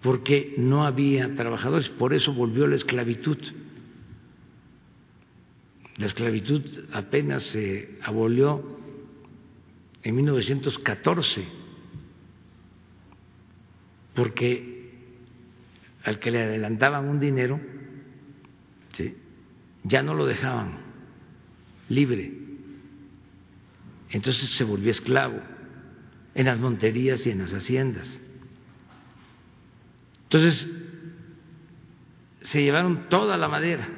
porque no había trabajadores, por eso volvió la esclavitud. La esclavitud apenas se abolió en 1914, porque al que le adelantaban un dinero, ya no lo dejaban libre. Entonces se volvió esclavo en las monterías y en las haciendas. Entonces se llevaron toda la madera.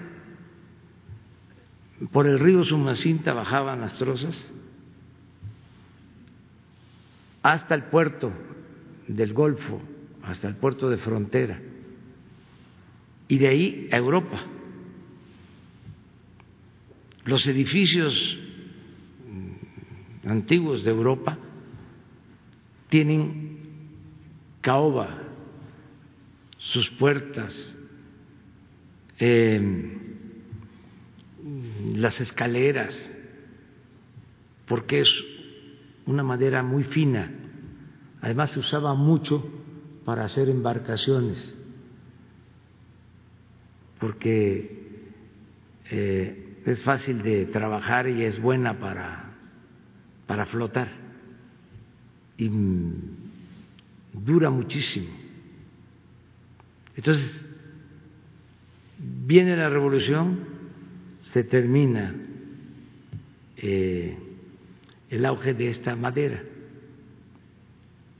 Por el río Sumacinta bajaban las trozas hasta el puerto del Golfo, hasta el puerto de frontera, y de ahí a Europa. Los edificios antiguos de Europa tienen caoba, sus puertas, em, las escaleras, porque es una madera muy fina. Además se usaba mucho para hacer embarcaciones, porque eh, es fácil de trabajar y es buena para, para flotar y dura muchísimo. Entonces, viene la revolución, se termina eh, el auge de esta madera.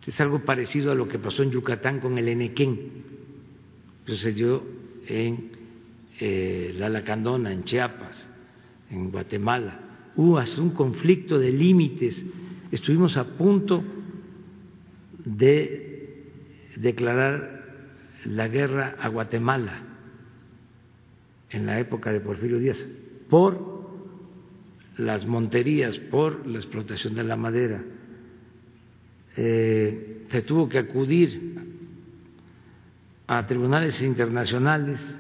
Es algo parecido a lo que pasó en Yucatán con el enequén, sucedió en eh, la Lacandona, en Chiapas, en Guatemala. Hubo un conflicto de límites. Estuvimos a punto de declarar la guerra a Guatemala en la época de Porfirio Díaz por las monterías, por la explotación de la madera. Eh, se tuvo que acudir a tribunales internacionales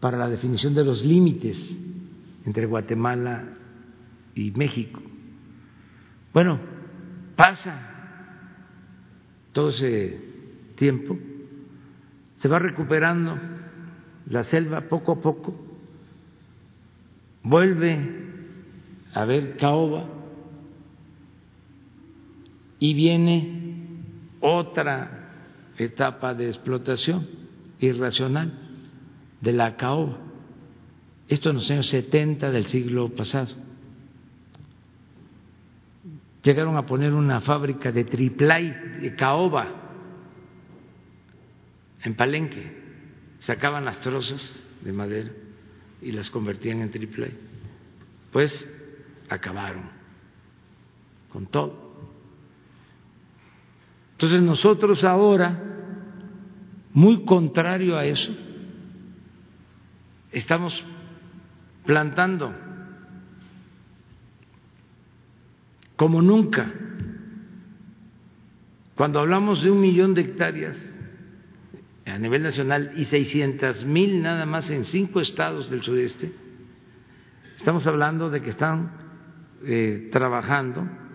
para la definición de los límites entre Guatemala y México. Bueno, pasa todo ese tiempo, se va recuperando la selva poco a poco, vuelve a haber caoba y viene otra etapa de explotación irracional de la caoba. Esto en los años 70 del siglo pasado. Llegaron a poner una fábrica de triplay de caoba en Palenque. Sacaban las trozas de madera y las convertían en triplay. Pues acabaron con todo. Entonces nosotros ahora, muy contrario a eso, estamos plantando como nunca. Cuando hablamos de un millón de hectáreas a nivel nacional y 600 mil nada más en cinco estados del sureste, estamos hablando de que están eh, trabajando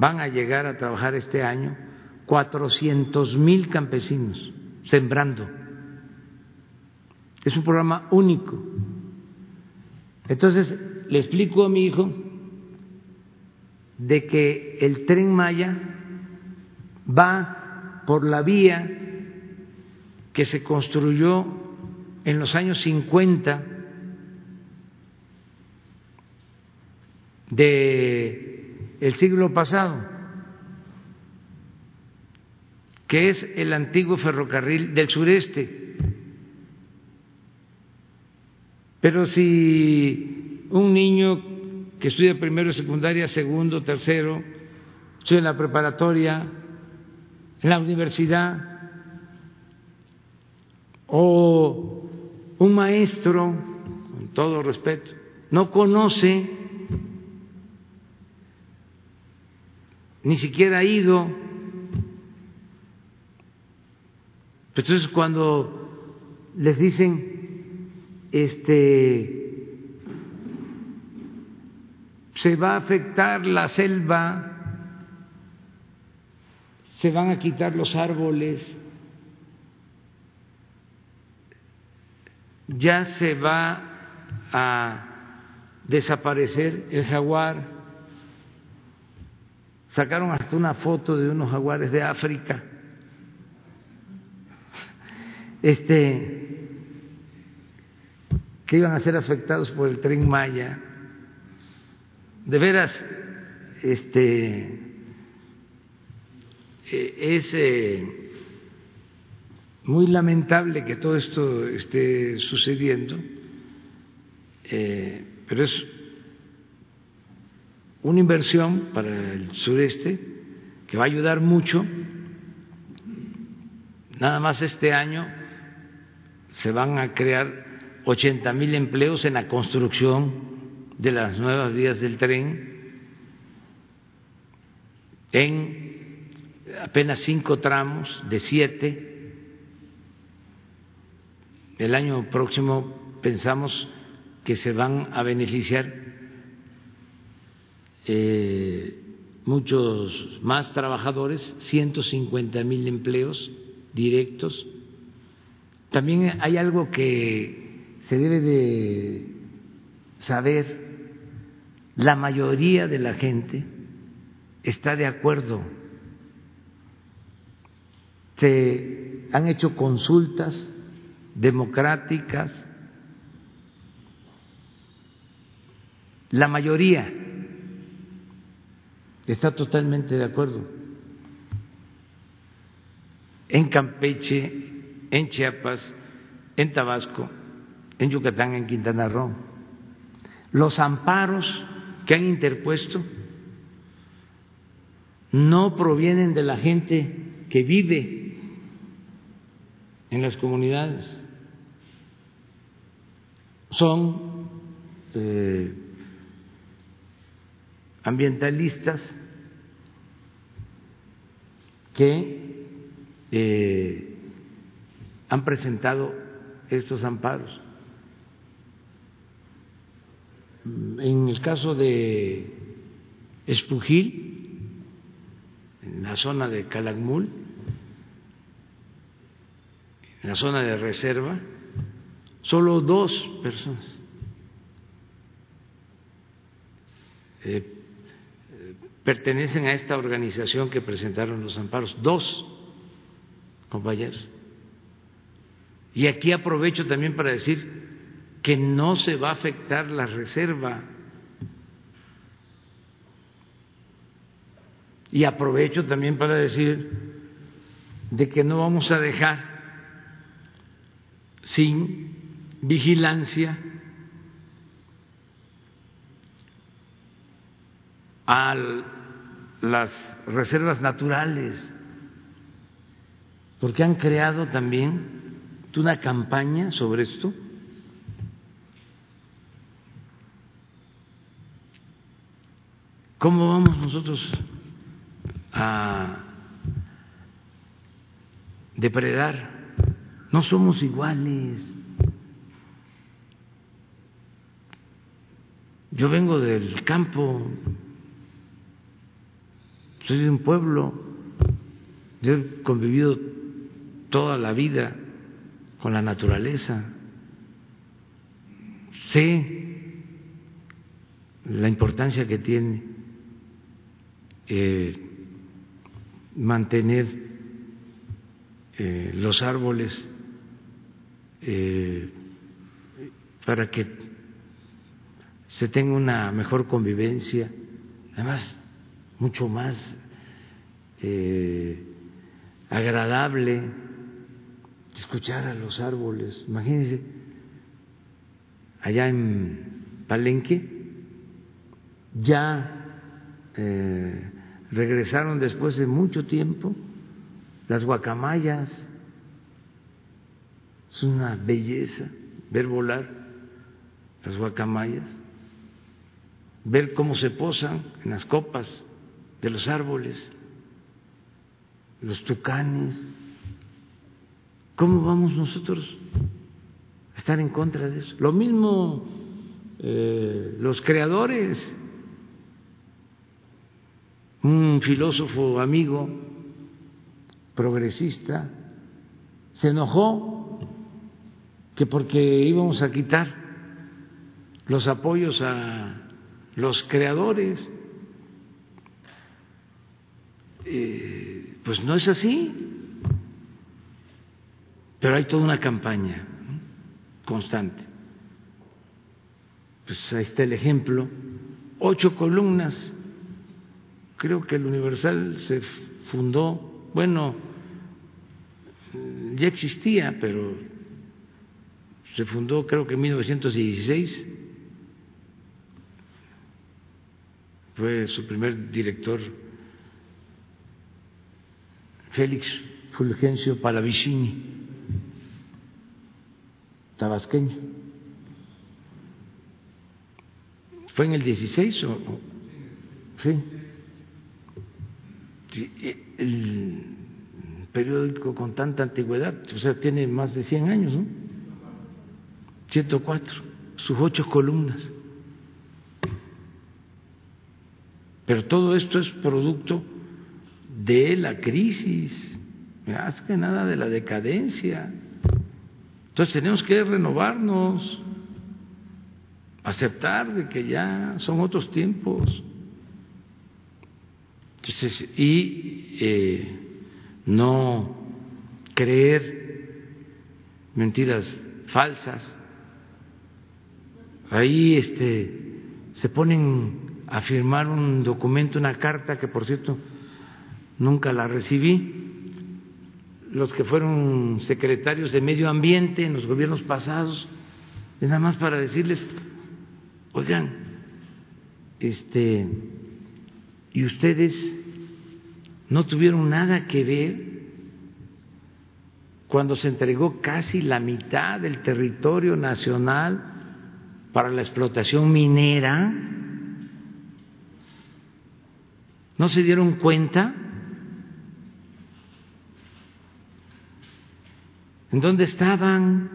van a llegar a trabajar este año 400 mil campesinos sembrando. Es un programa único. Entonces, le explico a mi hijo de que el tren Maya va por la vía que se construyó en los años 50 de el siglo pasado, que es el antiguo ferrocarril del sureste. Pero si un niño que estudia primero, secundaria, segundo, tercero, estudia en la preparatoria, en la universidad, o un maestro, con todo respeto, no conoce, ni siquiera ha ido. Entonces cuando les dicen, este, se va a afectar la selva, se van a quitar los árboles, ya se va a desaparecer el jaguar. Sacaron hasta una foto de unos jaguares de África. Este que iban a ser afectados por el tren Maya. De veras, este eh, es eh, muy lamentable que todo esto esté sucediendo, eh, pero es una inversión para el sureste que va a ayudar mucho. Nada más este año se van a crear 80 mil empleos en la construcción de las nuevas vías del tren, en apenas cinco tramos de siete el año próximo pensamos que se van a beneficiar eh, muchos más trabajadores, 150 mil empleos directos. También hay algo que se debe de saber, la mayoría de la gente está de acuerdo. Se han hecho consultas democráticas, la mayoría está totalmente de acuerdo. En Campeche, en Chiapas, en Tabasco, en Yucatán, en Quintana Roo. Los amparos que han interpuesto no provienen de la gente que vive en las comunidades son eh, ambientalistas que eh, han presentado estos amparos. En el caso de Espujil, en la zona de Calakmul, en la zona de reserva, solo dos personas eh, pertenecen a esta organización que presentaron los amparos, dos compañeros. Y aquí aprovecho también para decir que no se va a afectar la reserva. Y aprovecho también para decir de que no vamos a dejar sin vigilancia a las reservas naturales, porque han creado también una campaña sobre esto. ¿Cómo vamos nosotros a depredar? No somos iguales. Yo vengo del campo, soy de un pueblo, yo he convivido toda la vida con la naturaleza, sé la importancia que tiene eh, mantener eh, los árboles eh, para que se tenga una mejor convivencia, además mucho más eh, agradable escuchar a los árboles. Imagínense, allá en Palenque ya eh, regresaron después de mucho tiempo las guacamayas. Es una belleza ver volar las guacamayas ver cómo se posan en las copas de los árboles, los tucanes. ¿Cómo vamos nosotros a estar en contra de eso? Lo mismo eh, los creadores. Un filósofo amigo, progresista, se enojó que porque íbamos a quitar los apoyos a los creadores. Eh, pues no es así, pero hay toda una campaña constante. Pues ahí está el ejemplo, ocho columnas, creo que el Universal se fundó, bueno, ya existía, pero se fundó creo que en 1916 fue su primer director Félix Fulgencio Palavicini, tabasqueño. ¿Fue en el 16 o, sí? El periódico con tanta antigüedad, o sea, tiene más de 100 años, ¿no? 104, sus ocho columnas. Pero todo esto es producto de la crisis, más que nada de la decadencia. Entonces tenemos que renovarnos, aceptar de que ya son otros tiempos. y eh, no creer mentiras falsas. Ahí este, se ponen a firmar un documento, una carta que por cierto nunca la recibí, los que fueron secretarios de medio ambiente en los gobiernos pasados, es nada más para decirles, oigan, este, y ustedes no tuvieron nada que ver cuando se entregó casi la mitad del territorio nacional para la explotación minera, ¿No se dieron cuenta? ¿En dónde estaban?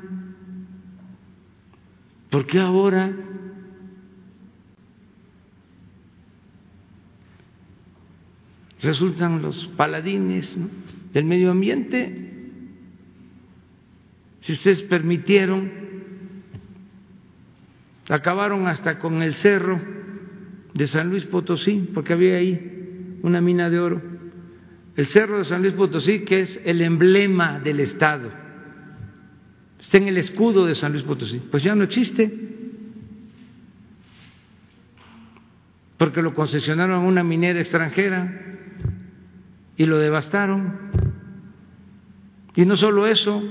¿Por qué ahora? Resultan los paladines del medio ambiente. Si ustedes permitieron, acabaron hasta con el cerro de San Luis Potosí, porque había ahí una mina de oro. El Cerro de San Luis Potosí, que es el emblema del Estado, está en el escudo de San Luis Potosí, pues ya no existe, porque lo concesionaron a una minera extranjera y lo devastaron. Y no solo eso,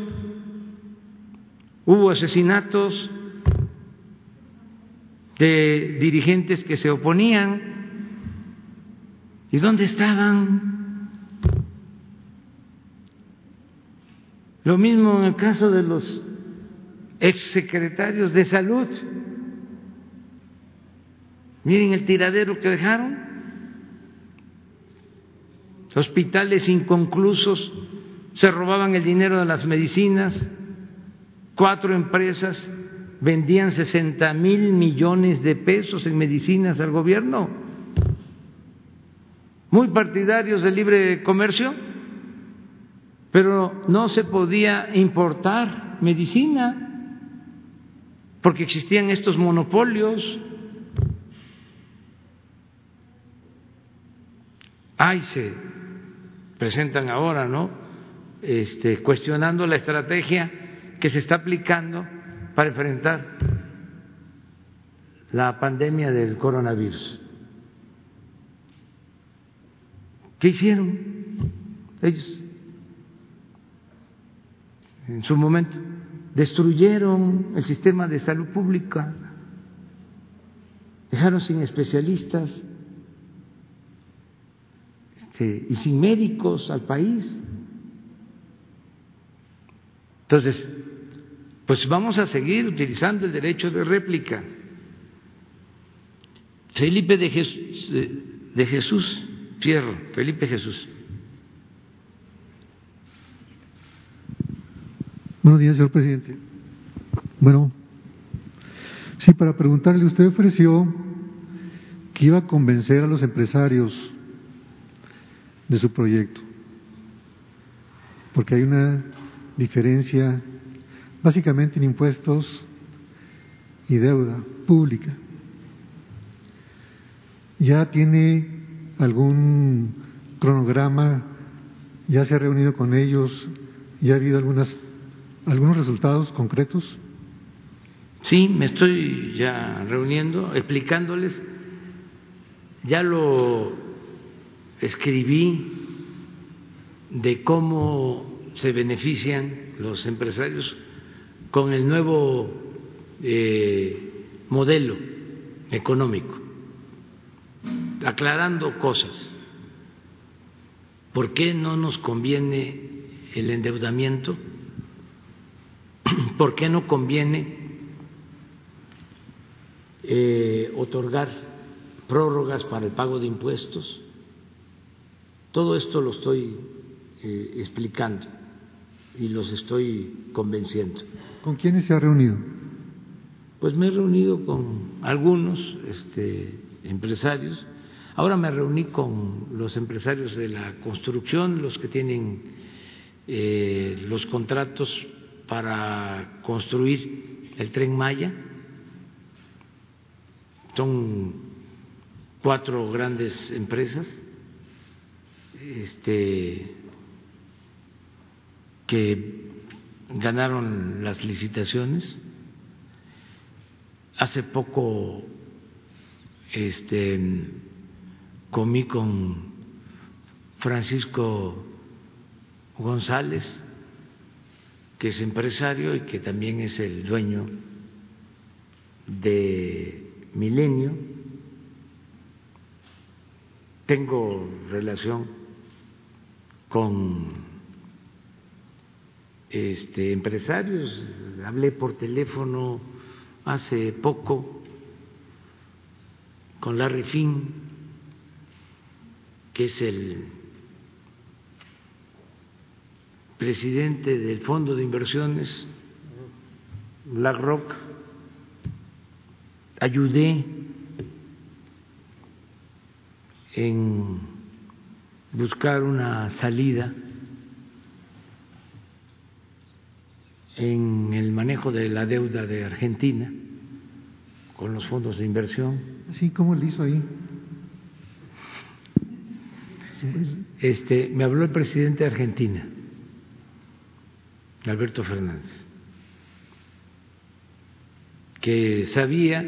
hubo asesinatos de dirigentes que se oponían ¿Y dónde estaban? Lo mismo en el caso de los exsecretarios de salud. Miren el tiradero que dejaron. hospitales inconclusos, se robaban el dinero de las medicinas, cuatro empresas vendían 60 mil millones de pesos en medicinas al gobierno, muy partidarios del libre comercio, pero no se podía importar medicina porque existían estos monopolios. Ahí se presentan ahora, ¿no? Este, cuestionando la estrategia que se está aplicando para enfrentar la pandemia del coronavirus. ¿Qué hicieron ellos en su momento? Destruyeron el sistema de salud pública, dejaron sin especialistas este, y sin médicos al país. Entonces, pues vamos a seguir utilizando el derecho de réplica. Felipe de Jesús, de Jesús Felipe Jesús. Buenos días, señor presidente. Bueno, sí, para preguntarle, usted ofreció que iba a convencer a los empresarios de su proyecto, porque hay una diferencia básicamente en impuestos y deuda pública. ¿Ya tiene algún cronograma? ¿Ya se ha reunido con ellos? ¿Ya ha habido algunas, algunos resultados concretos? Sí, me estoy ya reuniendo, explicándoles. Ya lo escribí de cómo se benefician los empresarios con el nuevo eh, modelo económico, aclarando cosas. ¿Por qué no nos conviene el endeudamiento? ¿Por qué no conviene eh, otorgar prórrogas para el pago de impuestos? Todo esto lo estoy eh, explicando y los estoy convenciendo. ¿Con quiénes se ha reunido? Pues me he reunido con algunos este, empresarios. Ahora me reuní con los empresarios de la construcción, los que tienen eh, los contratos para construir el tren Maya. Son cuatro grandes empresas este, que ganaron las licitaciones. Hace poco este, comí con Francisco González, que es empresario y que también es el dueño de Milenio. Tengo relación con este, empresarios, hablé por teléfono hace poco con Larry Finn, que es el presidente del Fondo de Inversiones BlackRock, ayudé en buscar una salida en el manejo de la deuda de Argentina con los fondos de inversión. Sí, ¿cómo le hizo ahí? Este, me habló el presidente de Argentina, Alberto Fernández, que sabía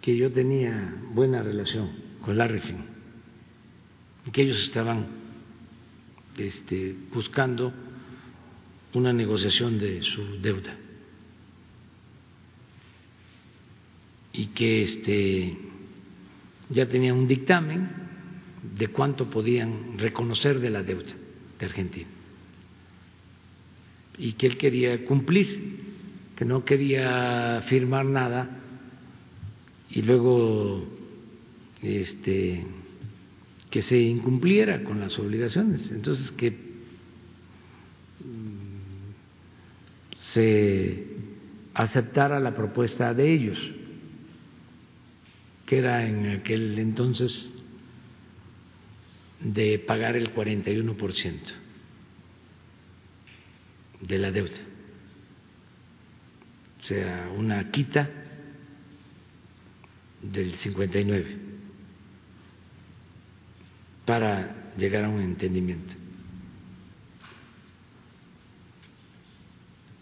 que yo tenía buena relación con la Refin y que ellos estaban este, buscando una negociación de su deuda. Y que este ya tenía un dictamen de cuánto podían reconocer de la deuda de Argentina y que él quería cumplir, que no quería firmar nada y luego este que se incumpliera con las obligaciones. Entonces, que mm, se aceptara la propuesta de ellos, que era en aquel entonces de pagar el 41% de la deuda, o sea, una quita del 59 para llegar a un entendimiento.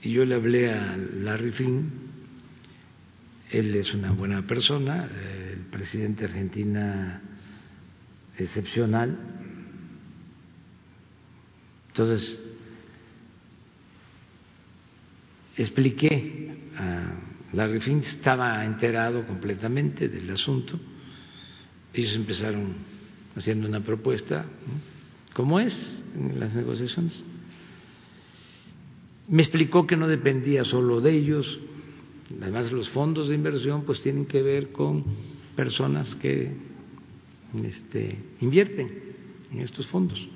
Y yo le hablé a Larry Finn, él es una buena persona, el presidente de Argentina excepcional. Entonces, expliqué a Larry Fink, estaba enterado completamente del asunto. Ellos empezaron haciendo una propuesta, como es en las negociaciones. Me explicó que no dependía solo de ellos, además los fondos de inversión pues tienen que ver con personas que este, invierten en estos fondos.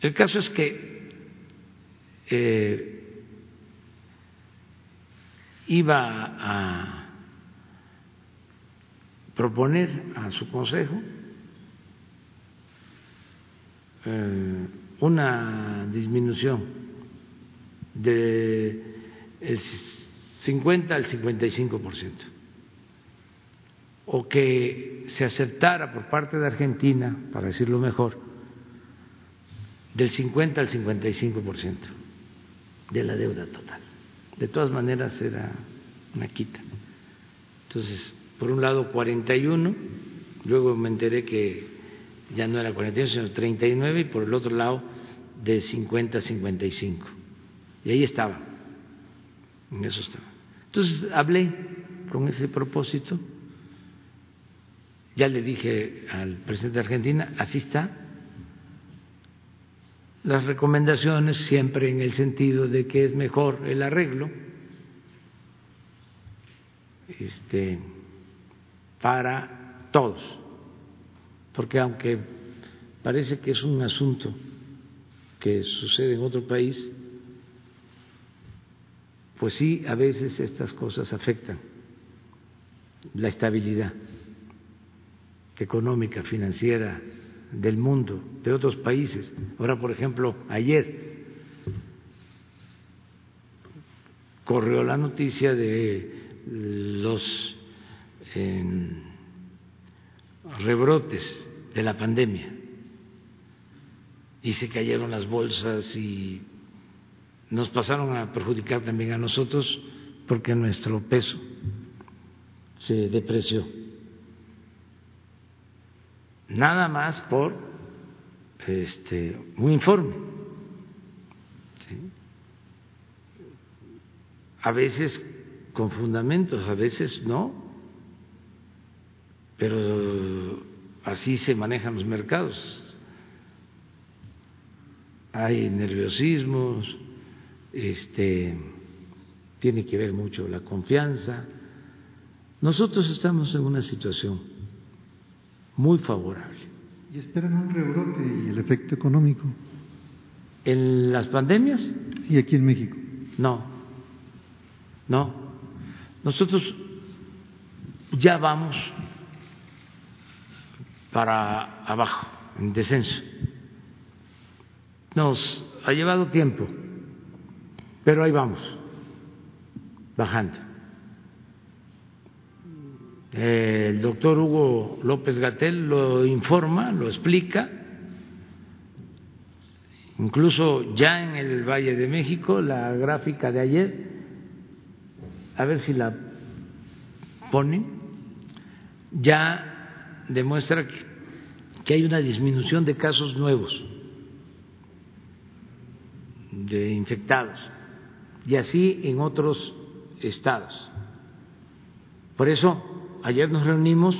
El caso es que eh, iba a proponer a su consejo eh, una disminución de 50 al 55 por ciento o que se aceptara por parte de Argentina, para decirlo mejor, del 50 al 55 por ciento de la deuda total. De todas maneras era una quita. Entonces, por un lado 41, luego me enteré que ya no era 41, sino 39, y por el otro lado de 50 a 55. Y ahí estaba, en eso estaba. Entonces hablé con ese propósito ya le dije al presidente de Argentina, así está. Las recomendaciones siempre en el sentido de que es mejor el arreglo este, para todos, porque aunque parece que es un asunto que sucede en otro país, pues sí, a veces estas cosas afectan la estabilidad económica, financiera del mundo, de otros países. Ahora, por ejemplo, ayer corrió la noticia de los rebrotes de la pandemia y se cayeron las bolsas y nos pasaron a perjudicar también a nosotros porque nuestro peso se depreció nada más por este, un informe. A veces con fundamentos, a veces no, pero así se manejan los mercados. Hay nerviosismos, este, tiene que ver mucho la confianza. Nosotros estamos en una situación muy favorable. ¿Y esperan un rebrote y el efecto económico? ¿En las pandemias? Sí, aquí en México. No, no. Nosotros ya vamos para abajo, en descenso. Nos ha llevado tiempo, pero ahí vamos, bajando el doctor Hugo López Gatel lo informa, lo explica, incluso ya en el Valle de México, la gráfica de ayer, a ver si la ponen, ya demuestra que hay una disminución de casos nuevos de infectados y así en otros estados. Por eso ayer nos reunimos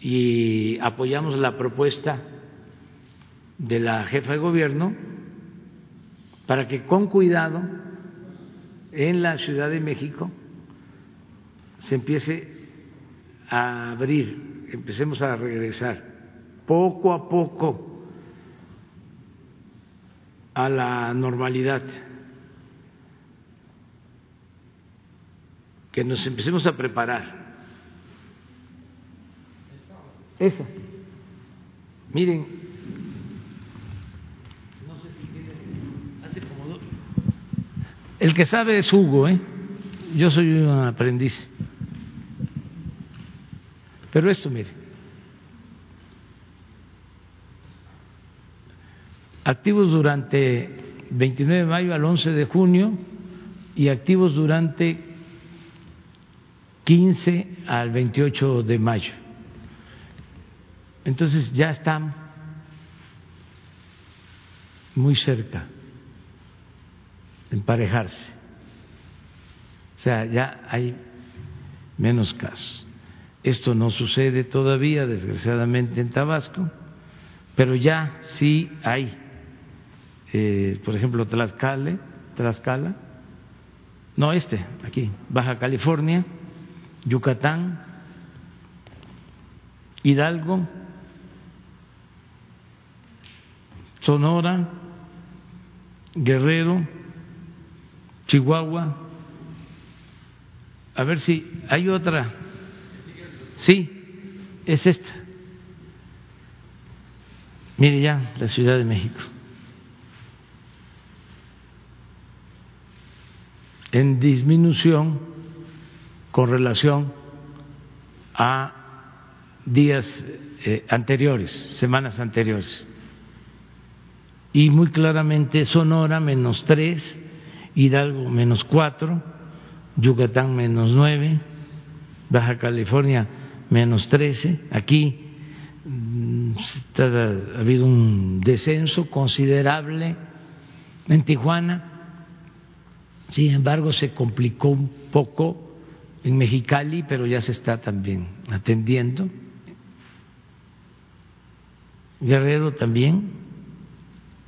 y apoyamos la propuesta de la jefa de gobierno para que con cuidado en la Ciudad de México se empiece a abrir, empecemos a regresar poco a poco a la normalidad, que nos empecemos a preparar. Esa. Miren, no sé si hace como el que sabe es Hugo, ¿eh? Yo soy un aprendiz. Pero esto, mire, activos durante 29 de mayo al 11 de junio y activos durante 15 al 28 de mayo. Entonces ya están muy cerca emparejarse. O sea, ya hay menos casos. Esto no sucede todavía, desgraciadamente, en Tabasco, pero ya sí hay, eh, por ejemplo, Tlaxcala, Tlaxcala, no este, aquí, Baja California, Yucatán, Hidalgo, Sonora, Guerrero, Chihuahua. A ver si hay otra. Sí, es esta. Mire ya, la Ciudad de México. En disminución con relación a días eh, anteriores, semanas anteriores. Y muy claramente Sonora menos tres, Hidalgo menos cuatro, Yucatán menos nueve, Baja California menos 13. Aquí mm, ha habido un descenso considerable en Tijuana. Sin embargo, se complicó un poco en Mexicali, pero ya se está también atendiendo. Guerrero también,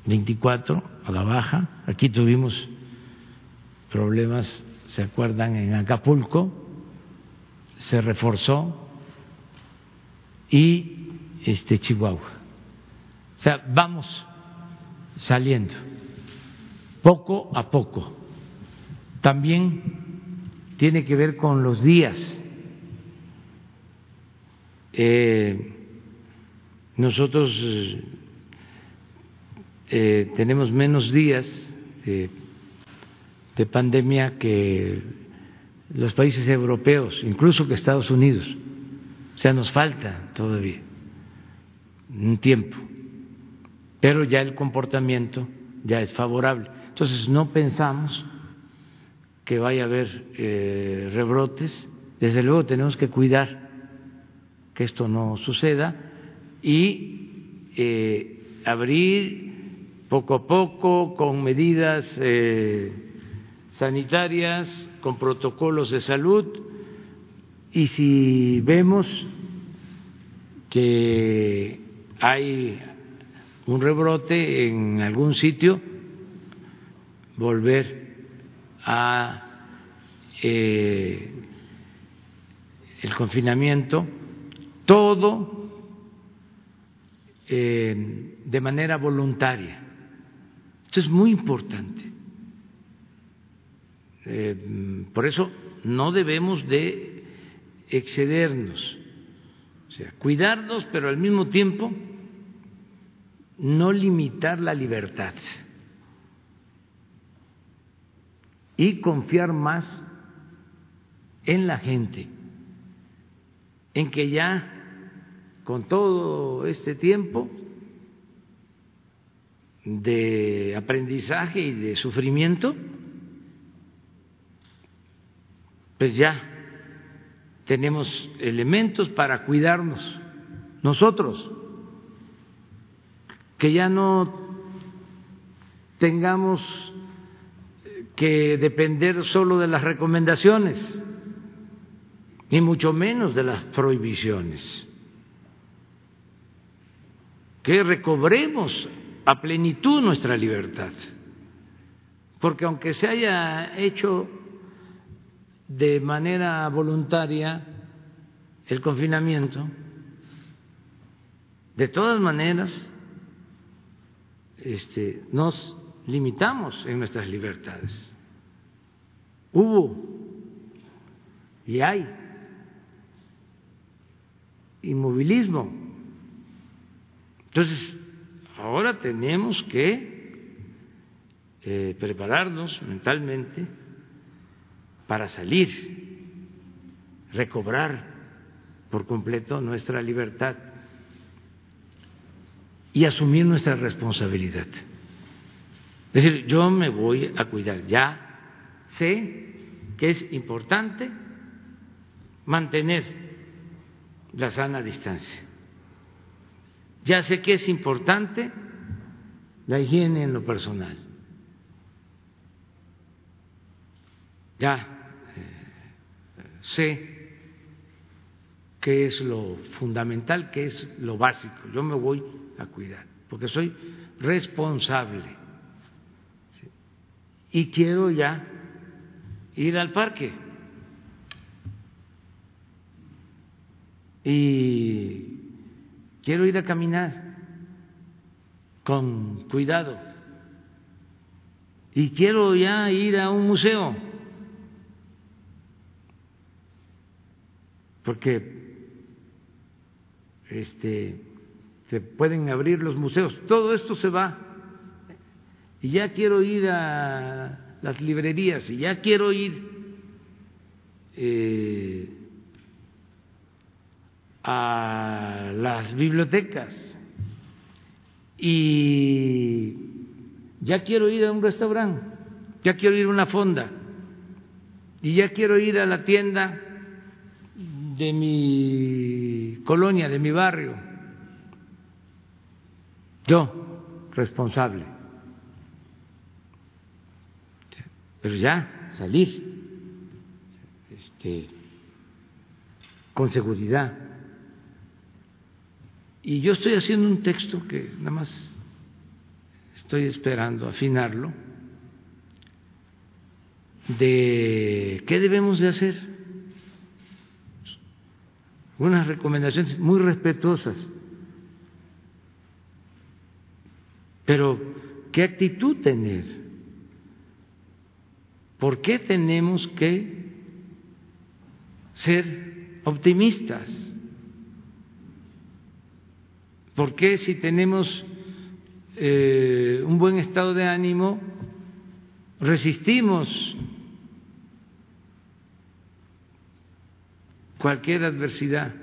24 a la baja. Aquí tuvimos problemas, ¿se acuerdan? En Acapulco se reforzó y este Chihuahua. O sea, vamos saliendo poco a poco. También tiene que ver con los días. Eh, nosotros eh, tenemos menos días de pandemia que los países europeos, incluso que Estados Unidos. O sea, nos falta todavía un tiempo, pero ya el comportamiento ya es favorable. Entonces, no pensamos que vaya a haber eh, rebrotes. Desde luego tenemos que cuidar que esto no suceda y eh, abrir poco a poco con medidas eh, sanitarias, con protocolos de salud y si vemos que hay un rebrote en algún sitio, volver a eh, el confinamiento, todo eh, de manera voluntaria. Esto es muy importante. Eh, por eso no debemos de excedernos, o sea, cuidarnos, pero al mismo tiempo no limitar la libertad y confiar más en la gente, en que ya con todo este tiempo de aprendizaje y de sufrimiento, pues ya tenemos elementos para cuidarnos nosotros, que ya no tengamos que depender solo de las recomendaciones, ni mucho menos de las prohibiciones, que recobremos a plenitud nuestra libertad, porque aunque se haya hecho de manera voluntaria el confinamiento, de todas maneras este, nos limitamos en nuestras libertades. Hubo y hay inmovilismo. Entonces, ahora tenemos que eh, prepararnos mentalmente para salir, recobrar por completo nuestra libertad y asumir nuestra responsabilidad. Es decir, yo me voy a cuidar, ya sé que es importante mantener la sana distancia. Ya sé que es importante la higiene en lo personal. Ya eh, sé qué es lo fundamental, qué es lo básico. Yo me voy a cuidar, porque soy responsable. Y quiero ya ir al parque. Y quiero ir a caminar con cuidado. Y quiero ya ir a un museo. Porque este se pueden abrir los museos, todo esto se va. Y ya quiero ir a las librerías, y ya quiero ir eh, a las bibliotecas, y ya quiero ir a un restaurante, ya quiero ir a una fonda, y ya quiero ir a la tienda de mi colonia, de mi barrio yo, responsable. Pero ya, salir este, con seguridad. Y yo estoy haciendo un texto que nada más estoy esperando afinarlo, de qué debemos de hacer. Unas recomendaciones muy respetuosas Pero, ¿qué actitud tener? ¿Por qué tenemos que ser optimistas? ¿Por qué si tenemos eh, un buen estado de ánimo resistimos cualquier adversidad?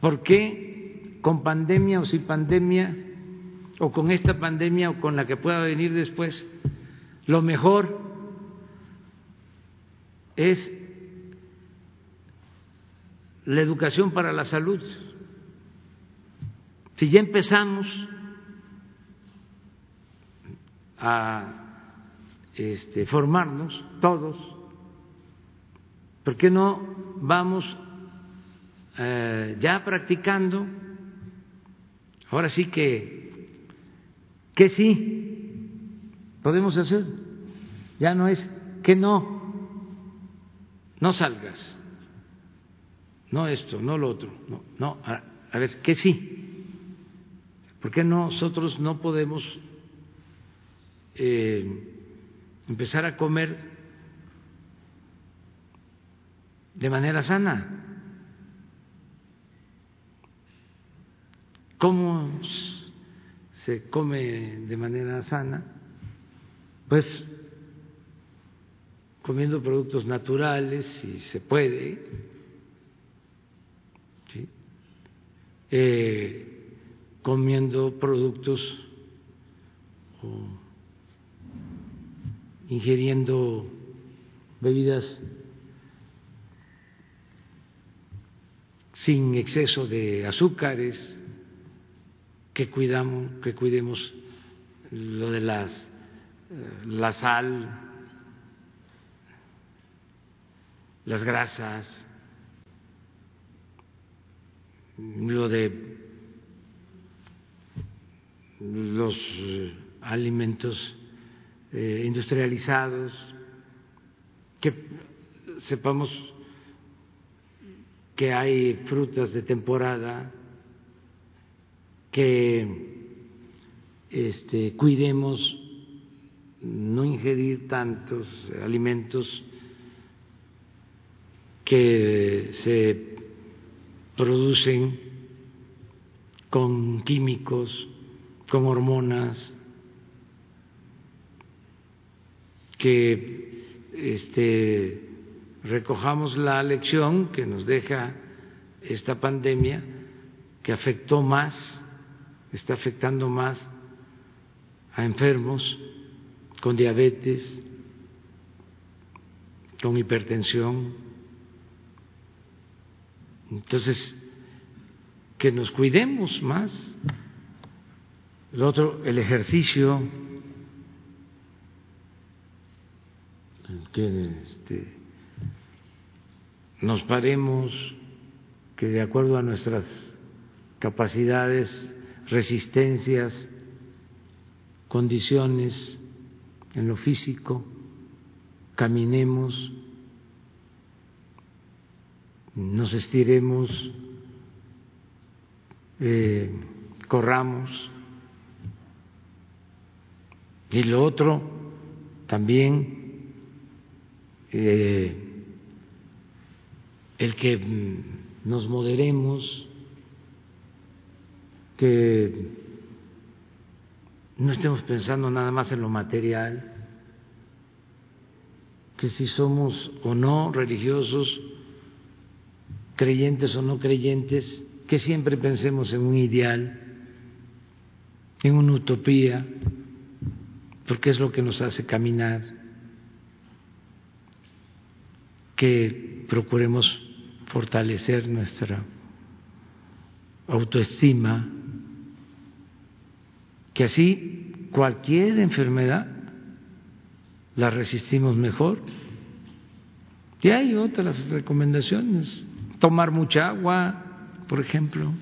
¿Por qué con pandemia o sin pandemia, o con esta pandemia o con la que pueda venir después, lo mejor es la educación para la salud. Si ya empezamos a este, formarnos todos, ¿por qué no vamos eh, ya practicando Ahora sí que, que sí, podemos hacer. Ya no es que no, no salgas, no esto, no lo otro, no, no, a, ver, que sí. ¿Por qué nosotros no podemos eh, empezar a comer de manera sana? ¿Cómo se come de manera sana? Pues comiendo productos naturales, si se puede, eh, comiendo productos o ingiriendo bebidas sin exceso de azúcares, que cuidamos, que cuidemos lo de las eh, la sal, las grasas, lo de los eh, alimentos eh, industrializados, que sepamos que hay frutas de temporada, que este, cuidemos no ingerir tantos alimentos que se producen con químicos, con hormonas, que este, recojamos la lección que nos deja esta pandemia, que afectó más, está afectando más a enfermos con diabetes, con hipertensión. Entonces, que nos cuidemos más. El otro, el ejercicio, que este, nos paremos, que de acuerdo a nuestras capacidades, resistencias, condiciones en lo físico, caminemos, nos estiremos, eh, corramos. Y lo otro, también eh, el que nos moderemos, que no estemos pensando nada más en lo material, que si somos o no religiosos, creyentes o no creyentes, que siempre pensemos en un ideal, en una utopía, porque es lo que nos hace caminar que procuremos fortalecer nuestra autoestima, que así cualquier enfermedad la resistimos mejor. Y hay otras recomendaciones, tomar mucha agua, por ejemplo,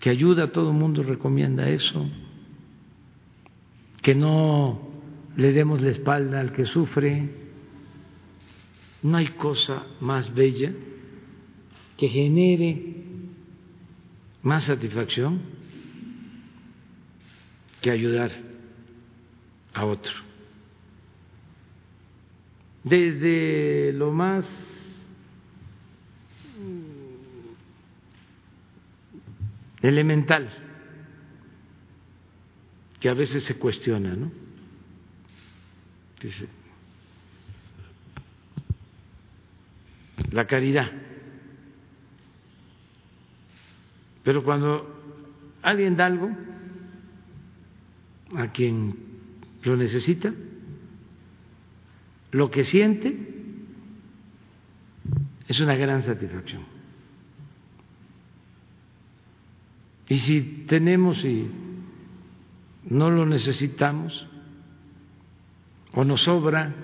que ayuda todo el mundo, recomienda eso, que no le demos la espalda al que sufre, no hay cosa más bella que genere más satisfacción que ayudar a otro. Desde lo más elemental, que a veces se cuestiona, ¿no? La caridad. Pero cuando alguien da algo a quien lo necesita, lo que siente es una gran satisfacción. Y si tenemos y no lo necesitamos, o nos sobra,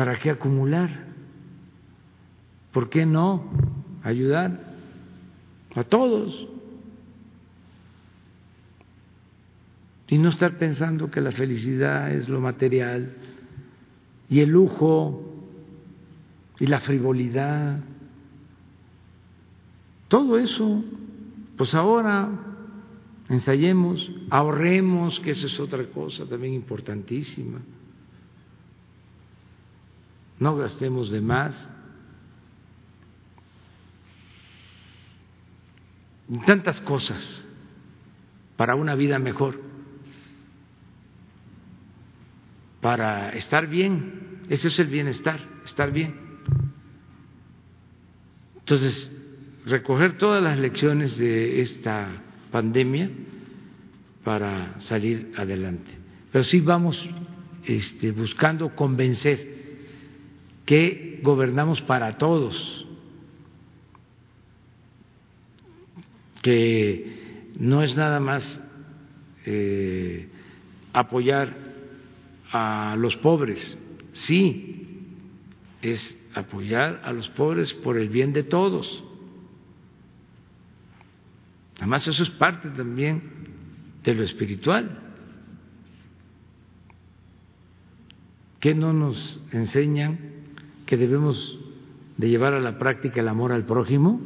¿Para qué acumular? ¿Por qué no ayudar a todos? Y no estar pensando que la felicidad es lo material y el lujo y la frivolidad. Todo eso, pues ahora ensayemos, ahorremos, que esa es otra cosa también importantísima no gastemos de más. Tantas cosas para una vida mejor, para estar bien, ese es el bienestar, estar bien. Entonces, recoger todas las lecciones de esta pandemia para salir adelante. Pero sí vamos este, buscando convencer que gobernamos para todos, que no es nada más eh, apoyar a los pobres, sí, es apoyar a los pobres por el bien de todos. Además, eso es parte también de lo espiritual. que no nos enseñan que debemos de llevar a la práctica el amor al prójimo?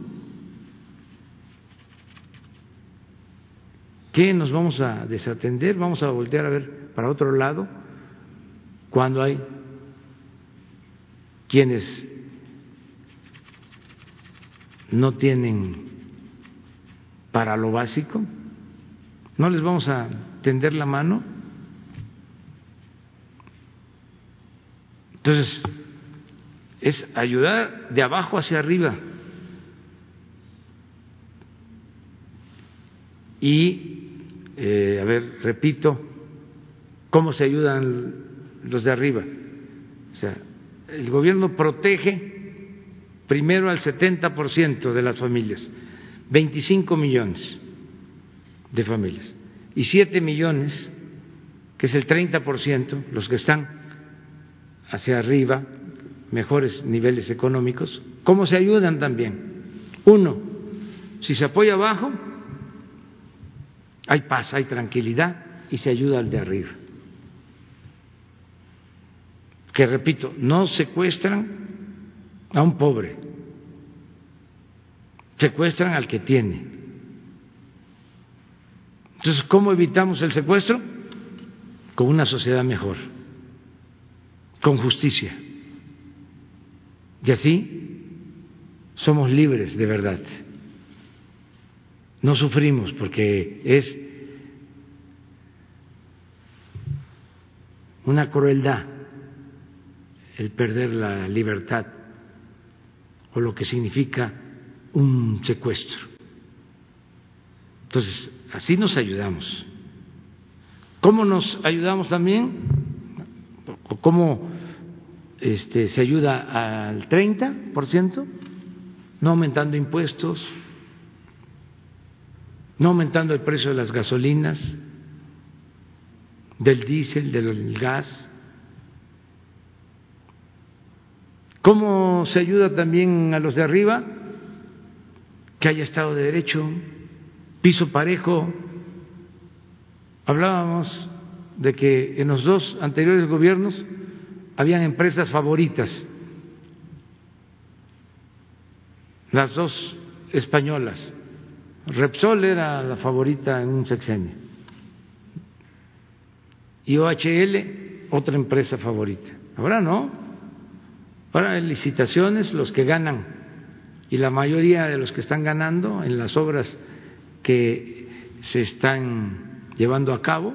¿Qué nos vamos a desatender? ¿Vamos a voltear a ver para otro lado cuando hay quienes no tienen para lo básico? ¿No les vamos a tender la mano? Entonces, es ayudar de abajo hacia arriba. Y, eh, a ver, repito, ¿cómo se ayudan los de arriba? O sea, el gobierno protege primero al 70% de las familias, 25 millones de familias, y 7 millones, que es el 30%, los que están hacia arriba, mejores niveles económicos, ¿cómo se ayudan también? Uno, si se apoya abajo, hay paz, hay tranquilidad y se ayuda al de arriba. Que repito, no secuestran a un pobre, secuestran al que tiene. Entonces, ¿cómo evitamos el secuestro? Con una sociedad mejor, con justicia. Y así somos libres de verdad. No sufrimos porque es una crueldad el perder la libertad o lo que significa un secuestro. Entonces, así nos ayudamos. ¿Cómo nos ayudamos también? ¿O cómo este, se ayuda al 30%, no aumentando impuestos, no aumentando el precio de las gasolinas, del diésel, del gas. ¿Cómo se ayuda también a los de arriba? Que haya Estado de Derecho, piso parejo. Hablábamos de que en los dos anteriores gobiernos habían empresas favoritas, las dos españolas. Repsol era la favorita en un sexenio y OHL otra empresa favorita. Ahora no. Ahora en licitaciones los que ganan y la mayoría de los que están ganando en las obras que se están llevando a cabo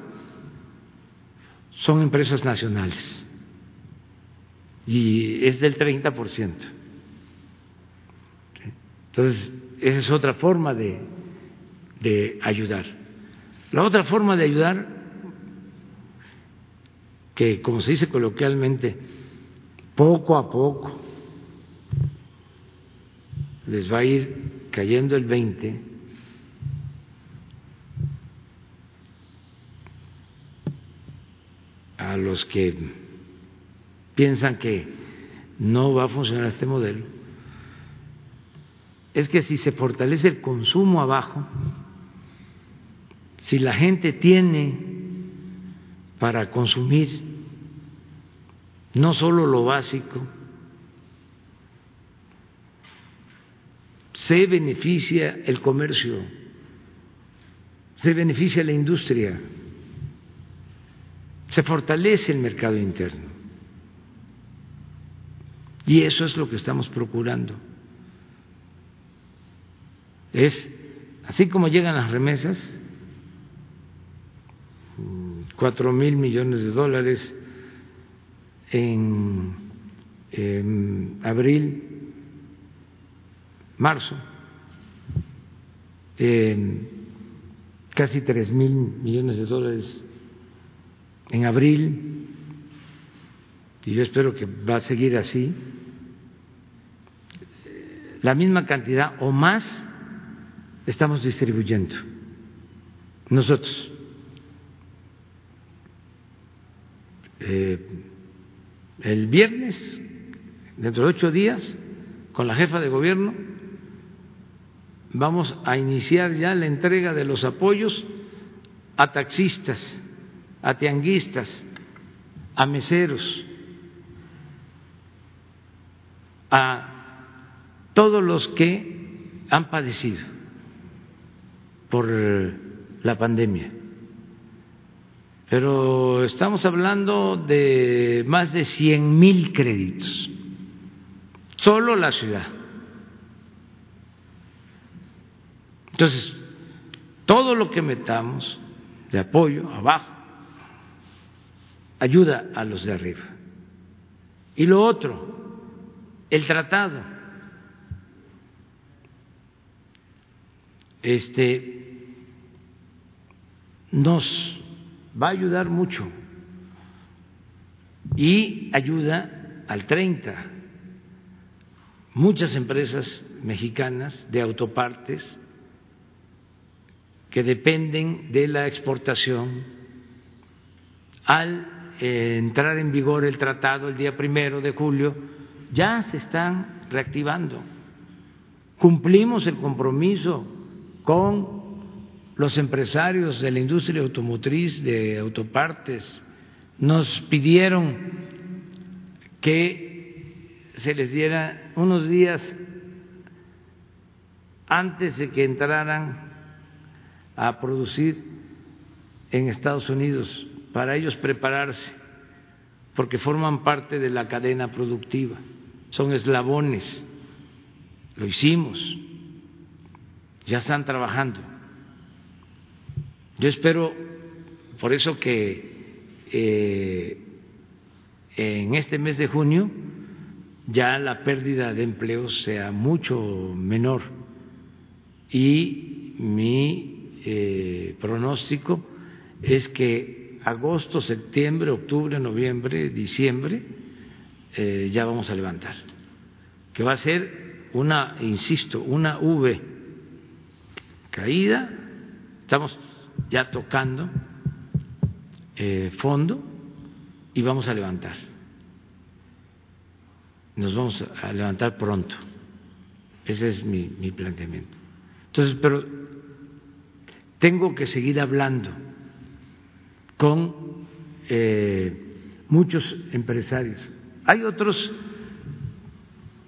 son empresas nacionales y es del 30%. Entonces, esa es otra forma de, de ayudar. La otra forma de ayudar, que como se dice coloquialmente, poco a poco les va a ir cayendo el 20, a los que piensan que no va a funcionar este modelo, es que si se fortalece el consumo abajo, si la gente tiene para consumir no solo lo básico, se beneficia el comercio, se beneficia la industria, se fortalece el mercado interno. Y eso es lo que estamos procurando. Es, así como llegan las remesas, cuatro mil millones de dólares en, abril, marzo, casi tres mil millones de dólares en abril, y yo espero que va a seguir así la misma cantidad o más estamos distribuyendo nosotros. Eh, el viernes, dentro de ocho días, con la jefa de gobierno, vamos a iniciar ya la entrega de los apoyos a taxistas, a tianguistas, a meseros, a todos los que han padecido por la pandemia. Pero estamos hablando de más de 100 mil créditos, solo la ciudad. Entonces, todo lo que metamos de apoyo abajo ayuda a los de arriba. Y lo otro, el tratado. Este nos va a ayudar mucho y ayuda al 30. Muchas empresas mexicanas de autopartes que dependen de la exportación, al eh, entrar en vigor el tratado el día primero de julio, ya se están reactivando. Cumplimos el compromiso con los empresarios de la industria automotriz, de autopartes, nos pidieron que se les diera unos días antes de que entraran a producir en Estados Unidos para ellos prepararse, porque forman parte de la cadena productiva, son eslabones, lo hicimos, ya están trabajando. Yo espero, por eso que eh, en este mes de junio ya la pérdida de empleos sea mucho menor. Y mi eh, pronóstico es que agosto, septiembre, octubre, noviembre, diciembre eh, ya vamos a levantar, que va a ser una, insisto, una V caída, estamos ya tocando eh, fondo y vamos a levantar. Nos vamos a levantar pronto. Ese es mi, mi planteamiento. Entonces, pero tengo que seguir hablando con eh, muchos empresarios. Hay otros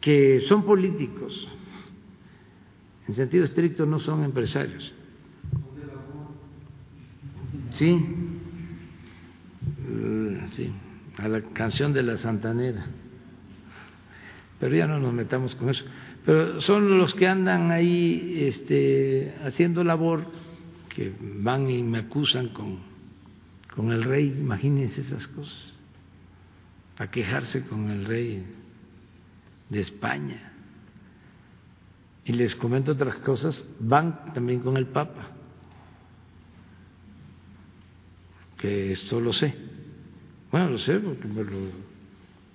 que son políticos, en sentido estricto no son empresarios. Sí, sí, a la canción de la Santanera. Pero ya no nos metamos con eso. Pero son los que andan ahí este, haciendo labor que van y me acusan con, con el rey, imagínense esas cosas, a quejarse con el rey de España. Y les comento otras cosas, van también con el Papa, que esto lo sé. Bueno, lo sé porque me lo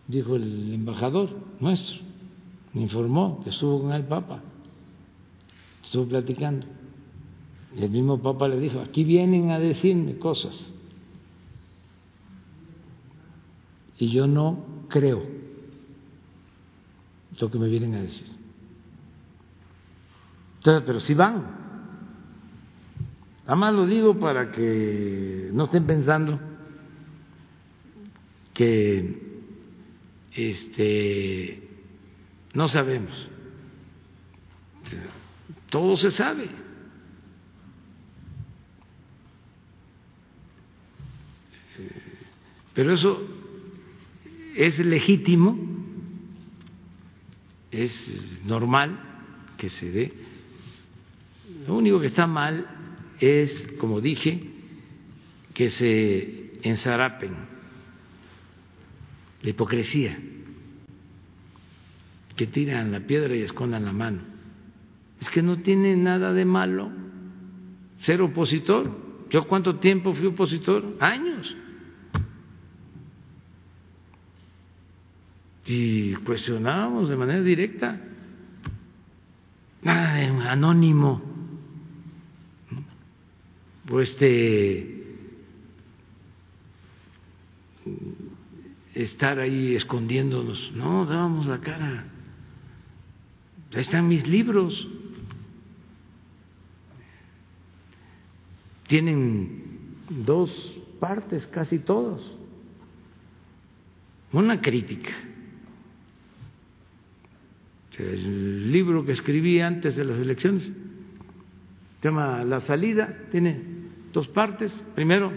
dijo el embajador nuestro, me informó que estuvo con el Papa, estuvo platicando. Y el mismo Papa le dijo, aquí vienen a decirme cosas. Y yo no creo lo que me vienen a decir. Entonces, pero si van. Además lo digo para que no estén pensando que este no sabemos. Todo se sabe. Pero eso es legítimo, es normal que se dé. Lo único que está mal es, como dije, que se ensarapen la hipocresía, que tiran la piedra y escondan la mano. Es que no tiene nada de malo ser opositor. ¿Yo cuánto tiempo fui opositor? Años. y cuestionábamos de manera directa. Nada anónimo. Pues este estar ahí escondiéndonos. No, dábamos la cara. Ahí están mis libros. Tienen dos partes, casi todos. Una crítica El libro que escribí antes de las elecciones se llama La salida, tiene dos partes. Primero,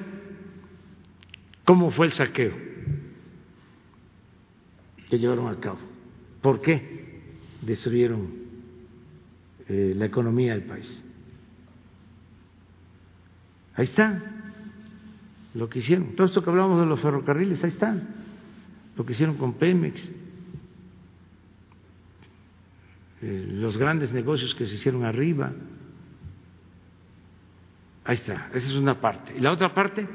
cómo fue el saqueo que llevaron a cabo, por qué destruyeron eh, la economía del país. Ahí está lo que hicieron. Todo esto que hablamos de los ferrocarriles, ahí está lo que hicieron con Pemex, eh, los grandes negocios que se hicieron arriba. Ahí está, esa es una parte. Y la otra parte,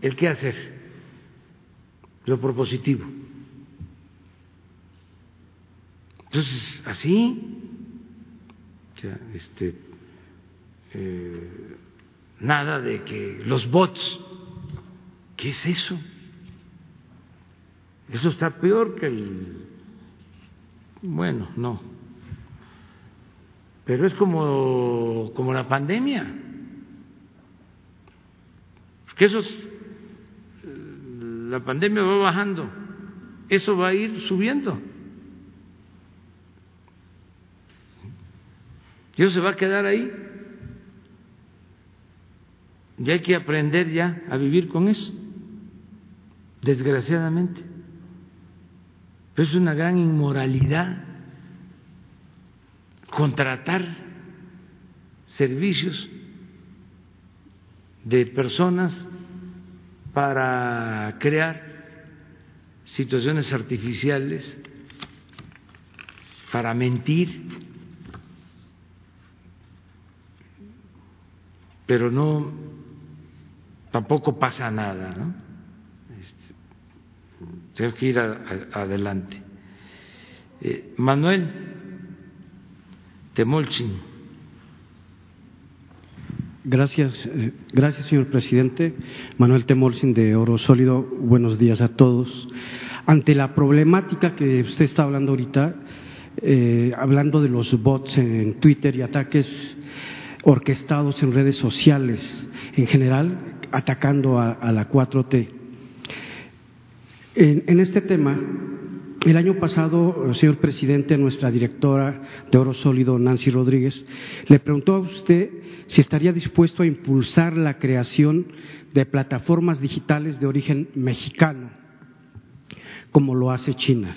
el qué hacer, lo propositivo. Entonces, así, este, eh, nada de que los bots, ¿qué es eso? Eso está peor que el... Bueno, no. Pero es como, como la pandemia. Que eso la pandemia va bajando, eso va a ir subiendo. Y eso se va a quedar ahí. Y hay que aprender ya a vivir con eso, desgraciadamente es una gran inmoralidad contratar servicios de personas para crear situaciones artificiales, para mentir, pero no, tampoco pasa nada, ¿no? Tengo que ir adelante. Eh, Manuel Temolchin. Gracias, eh, gracias, señor presidente. Manuel Temolchin de Oro Sólido. Buenos días a todos. Ante la problemática que usted está hablando ahorita, eh, hablando de los bots en Twitter y ataques orquestados en redes sociales en general, atacando a la 4T. En, este tema, el año pasado, señor presidente, nuestra directora de Oro Sólido, Nancy Rodríguez, le preguntó a usted si estaría dispuesto a impulsar la creación de plataformas digitales de origen mexicano, como lo hace China.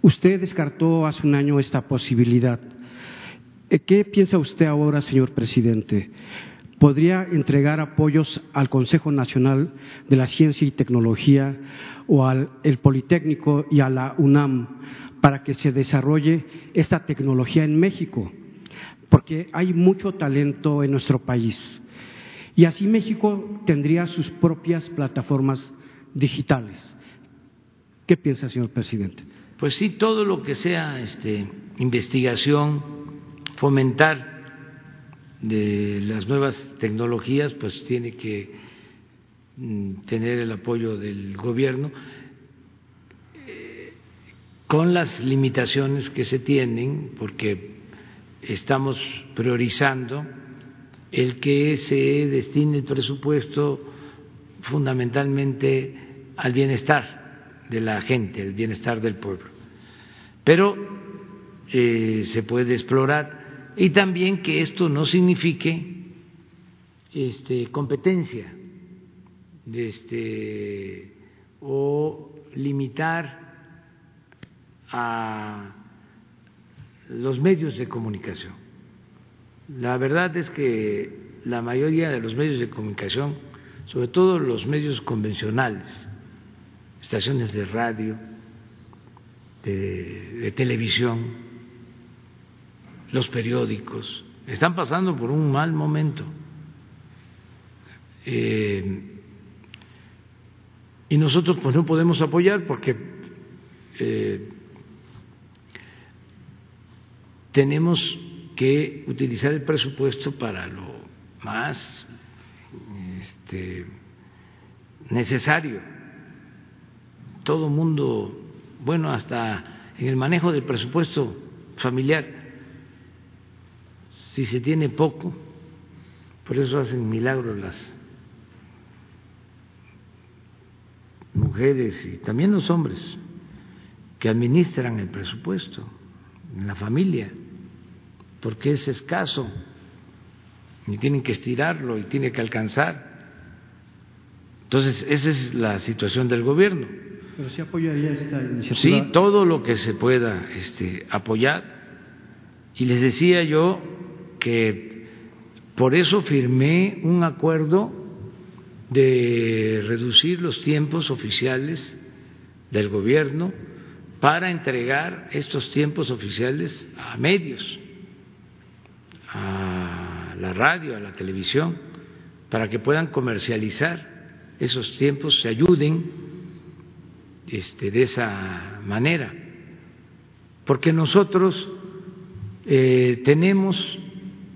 Usted descartó hace un año esta posibilidad. ¿Qué piensa usted ahora, señor presidente? Podría entregar apoyos al Consejo Nacional de la Ciencia y Tecnología o al el Politécnico y a la UNAM para que se desarrolle esta tecnología en México, porque hay mucho talento en nuestro país. Y así México tendría sus propias plataformas digitales. ¿Qué piensa, señor presidente? Pues sí, todo lo que sea este, investigación, fomentar de las nuevas tecnologías, pues tiene que mm, tener el apoyo del gobierno eh, con las limitaciones que se tienen, porque estamos priorizando el que se destine el presupuesto fundamentalmente al bienestar de la gente, el bienestar del pueblo. Pero eh, se puede explorar y también que esto no signifique este, competencia este, o limitar a los medios de comunicación. La verdad es que la mayoría de los medios de comunicación, sobre todo los medios convencionales, estaciones de radio, de televisión, los periódicos, están pasando por un mal momento. Eh, y nosotros pues no podemos apoyar porque eh, tenemos que utilizar el presupuesto para lo más este, necesario. Todo mundo, bueno, hasta en el manejo del presupuesto familiar, si se tiene poco, por eso hacen milagros las mujeres y también los hombres que administran el presupuesto. en la familia, porque es escaso y tienen que estirarlo y tiene que alcanzar. Entonces, esa es la situación del gobierno. Pero sí apoyaría esta iniciativa. Sí, todo lo que se pueda este, apoyar. Y les decía yo que por eso firmé un acuerdo de reducir los tiempos oficiales del gobierno para entregar estos tiempos oficiales a medios, a la radio, a la televisión, para que puedan comercializar esos tiempos, se ayuden este, de esa manera. Porque nosotros eh, tenemos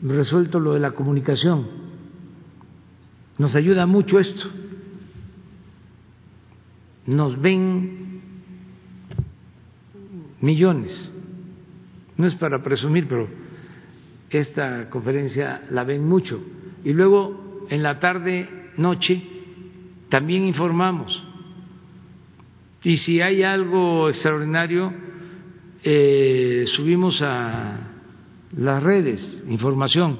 resuelto lo de la comunicación. Nos ayuda mucho esto. Nos ven millones. No es para presumir, pero esta conferencia la ven mucho. Y luego en la tarde, noche, también informamos. Y si hay algo extraordinario, eh, subimos a las redes, información.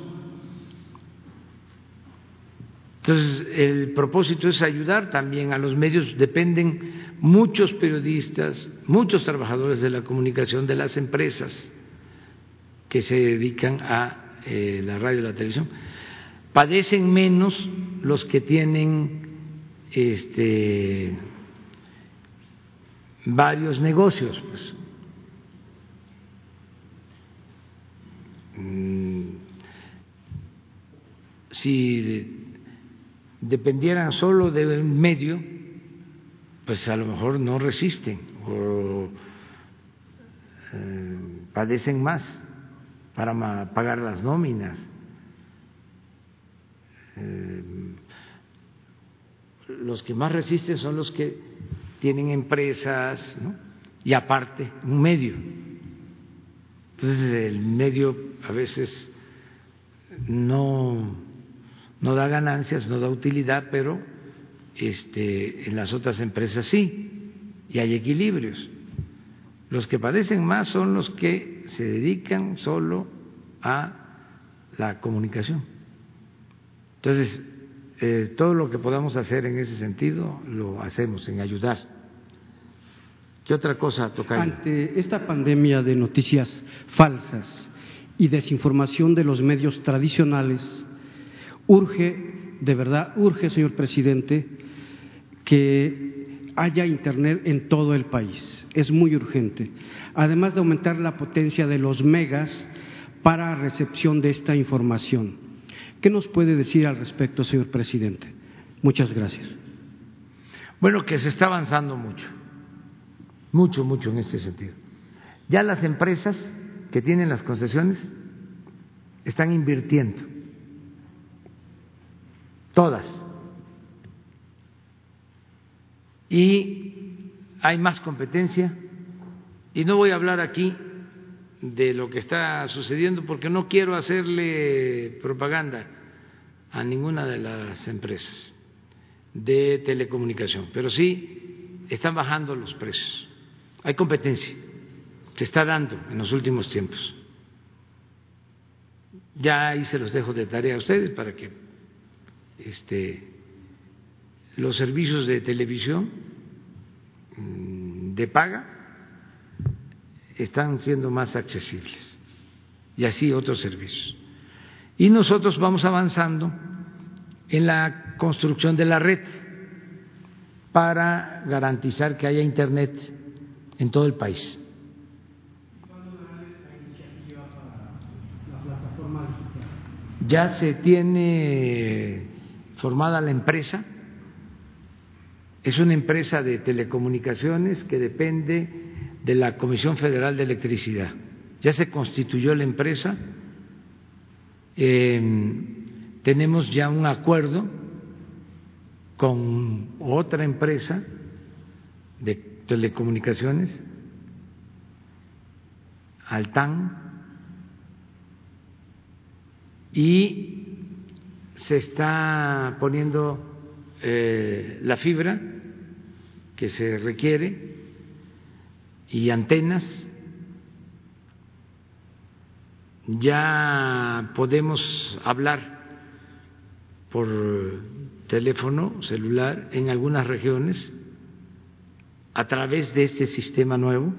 Entonces, el propósito es ayudar también a los medios, dependen muchos periodistas, muchos trabajadores de la comunicación, de las empresas que se dedican a eh, la radio y la televisión. Padecen menos los que tienen este, varios negocios. Pues. Si dependieran solo de un medio, pues a lo mejor no resisten o eh, padecen más para pagar las nóminas. Eh, los que más resisten son los que tienen empresas y aparte un medio. Entonces el medio a veces no, no da ganancias, no da utilidad, pero este, en las otras empresas sí, y hay equilibrios. Los que padecen más son los que se dedican solo a la comunicación. Entonces, eh, todo lo que podamos hacer en ese sentido lo hacemos, en ayudar. ¿Qué otra cosa? Ante esta pandemia de noticias falsas y desinformación de los medios tradicionales, urge, de verdad, urge, señor presidente, que haya Internet en todo el país. Es muy urgente. Además de aumentar la potencia de los megas para recepción de esta información. ¿Qué nos puede decir al respecto, señor presidente? Muchas gracias. Bueno, que se está avanzando mucho, mucho, mucho en este sentido. Ya las empresas que tienen las concesiones están invirtiendo, todas y hay más competencia. Y no voy a hablar aquí de lo que está sucediendo porque no quiero hacerle propaganda a ninguna de las empresas de telecomunicación, pero sí están bajando los precios. Hay competencia, se está dando en los últimos tiempos. Ya ahí se los dejo de tarea a ustedes para que este, los servicios de televisión mm, de paga están siendo más accesibles y así otros servicios. Y nosotros vamos avanzando en la construcción de la red para garantizar que haya Internet en todo el país. Ya se tiene formada la empresa es una empresa de telecomunicaciones que depende de la Comisión Federal de Electricidad. Ya se constituyó la empresa, em, tenemos ya un acuerdo con otra empresa de telecomunicaciones, Altan, y se está poniendo eh, la fibra que se requiere y antenas. Ya podemos hablar por teléfono celular en algunas regiones a través de este sistema nuevo.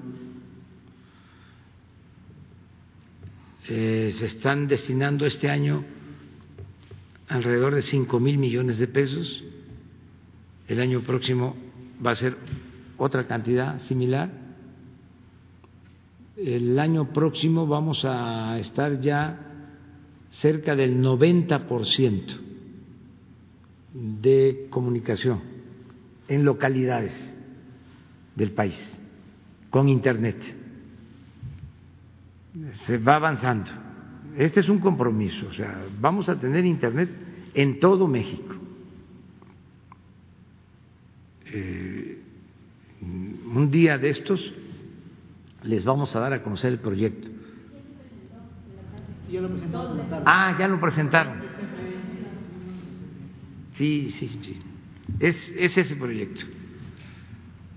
Eh, se están destinando este año alrededor de cinco mil millones de pesos. El año próximo va a ser otra cantidad similar. El año próximo vamos a estar ya cerca del 90% de comunicación en localidades del país con Internet. Se va avanzando. Este es un compromiso, o sea, vamos a tener Internet en todo México. Eh, un día de estos les vamos a dar a conocer el proyecto. Ah, ya lo presentaron. Sí, sí, sí. Es, es ese proyecto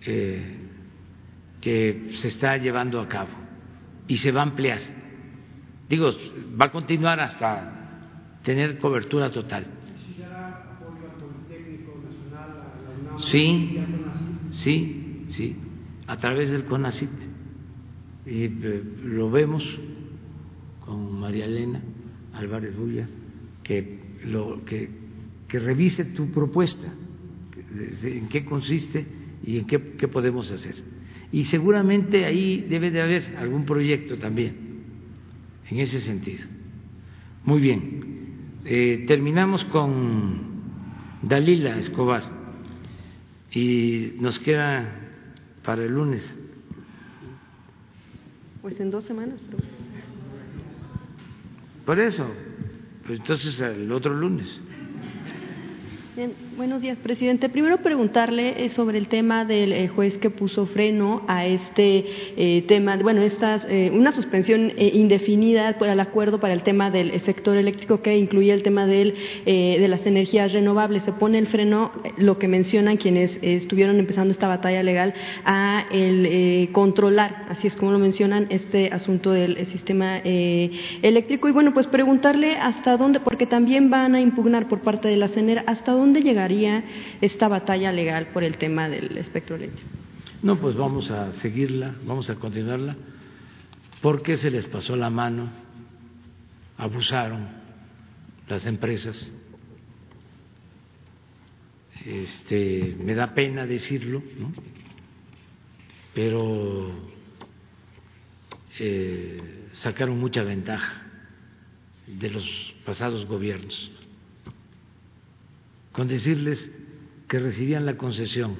eh, que se está llevando a cabo y se va a ampliar. Digo, va a continuar hasta tener cobertura total. Sí, sí, sí, a través del CONACIT. Y eh, lo vemos con María Elena Álvarez Bulla, que, lo, que, que revise tu propuesta, en qué consiste y en qué, qué podemos hacer. Y seguramente ahí debe de haber algún proyecto también, en ese sentido. Muy bien, eh, terminamos con Dalila Escobar y nos queda para el lunes. Pues en dos semanas. Por eso, pues entonces el otro lunes. Bien, buenos días, presidente. Primero preguntarle eh, sobre el tema del eh, juez que puso freno a este eh, tema, bueno, estas, una suspensión indefinida por el acuerdo para el tema del sector eléctrico que incluye el tema del, de las energías renovables. Se pone el freno, lo que mencionan quienes estuvieron empezando esta batalla legal, a el controlar, así es como lo mencionan, este asunto del sistema eléctrico. Y bueno, pues preguntarle hasta dónde, porque también van a impugnar por parte de la CENER, hasta dónde dónde esta batalla legal por el tema del espectro eléctrico? No, pues vamos a seguirla, vamos a continuarla, porque se les pasó la mano, abusaron las empresas. Este, me da pena decirlo, ¿no? pero eh, sacaron mucha ventaja de los pasados gobiernos con decirles que recibían la concesión,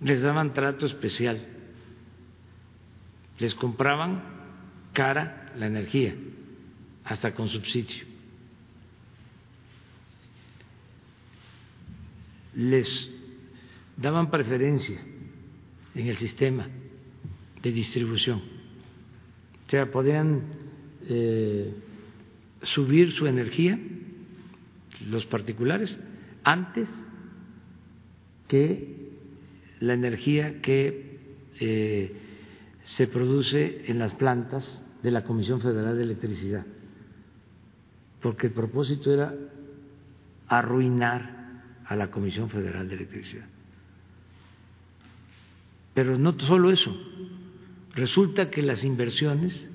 les daban trato especial, les compraban cara la energía, hasta con subsidio. Les daban preferencia en el sistema de distribución. O sea, podían eh, subir su energía los particulares antes que la energía que eh, se produce en las plantas de la Comisión Federal de Electricidad, porque el propósito era arruinar a la Comisión Federal de Electricidad. Pero no solo eso, resulta que las inversiones,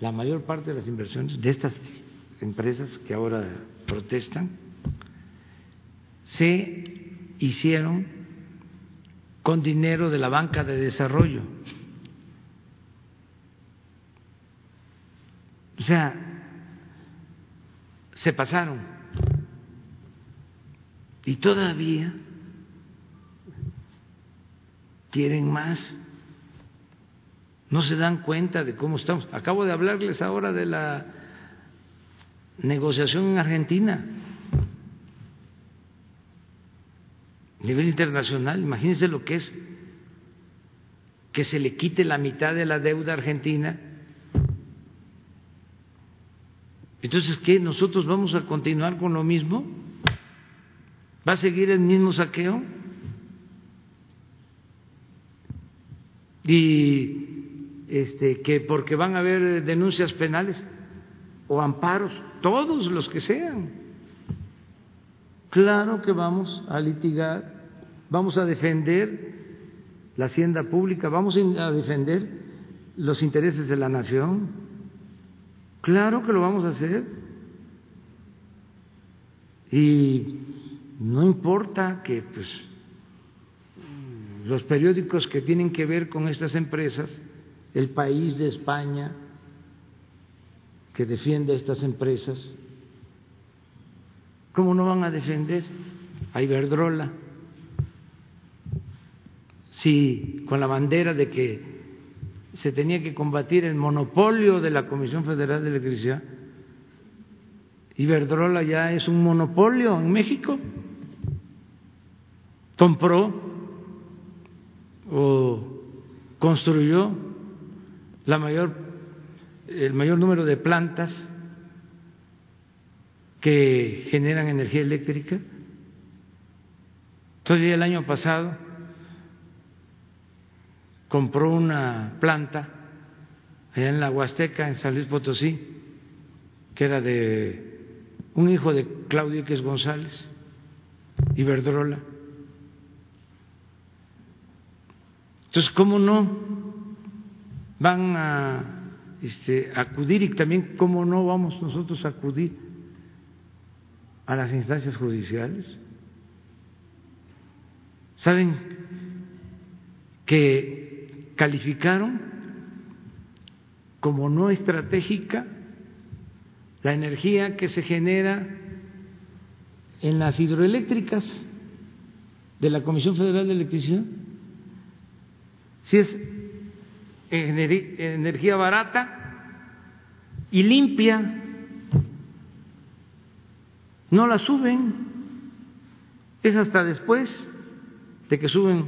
la mayor parte de las inversiones de estas empresas que ahora protestan, se hicieron con dinero de la banca de desarrollo. O sea, se pasaron. Y todavía quieren más. No se dan cuenta de cómo estamos. Acabo de hablarles ahora de la negociación en Argentina. A nivel internacional, imagínense lo que es que se le quite la mitad de la deuda argentina. Entonces, ¿qué? ¿Nosotros vamos a continuar con lo mismo? ¿Va a seguir el mismo saqueo? Y este, que porque van a haber denuncias penales o amparos, todos los que sean. Claro que vamos a litigar, vamos a defender la hacienda pública, vamos a defender los intereses de la nación. Claro que lo vamos a hacer. Y no importa que pues los periódicos que tienen que ver con estas empresas, el país de España que defiende a estas empresas, ¿cómo no van a defender a Iberdrola? Si con la bandera de que se tenía que combatir el monopolio de la Comisión Federal de Electricidad, Iberdrola ya es un monopolio en México, compró o construyó la mayor, el mayor número de plantas que generan energía eléctrica. Todavía el año pasado compró una planta allá en la Huasteca, en San Luis Potosí, que era de un hijo de Claudio X González, Iberdrola Entonces, ¿cómo no van a este, acudir y también cómo no vamos nosotros a acudir a las instancias judiciales? ¿Saben que calificaron como no estratégica la energía que se genera en las hidroeléctricas de la Comisión Federal de Electricidad? si es energía barata y limpia, no la suben, es hasta después de que suben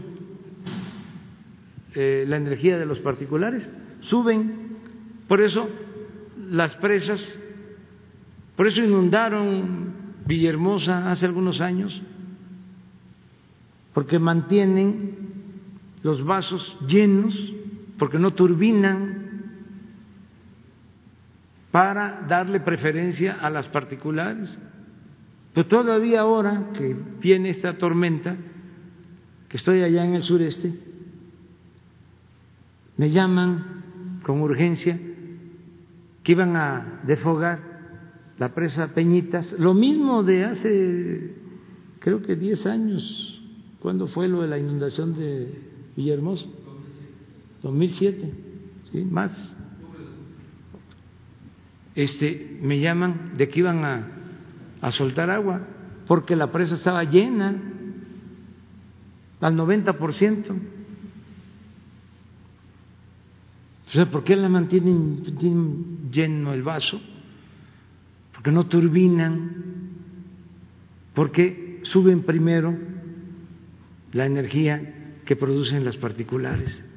eh, la energía de los particulares, suben, por eso las presas, por eso inundaron Villahermosa hace algunos años, porque mantienen los vasos llenos porque no turbinan para darle preferencia a las particulares. Pero todavía ahora que viene esta tormenta, que estoy allá en el sureste, me llaman con urgencia que iban a desfogar la presa Peñitas, lo mismo de hace creo que 10 años, cuando fue lo de la inundación de Villahermosa, 2007, ¿sí? Más. Este, me llaman de que iban a, soltar agua porque la presa estaba llena al 90%. O sea, ¿por qué la mantienen lleno el vaso? Porque no turbinan, porque suben primero la energía que producen las particulares.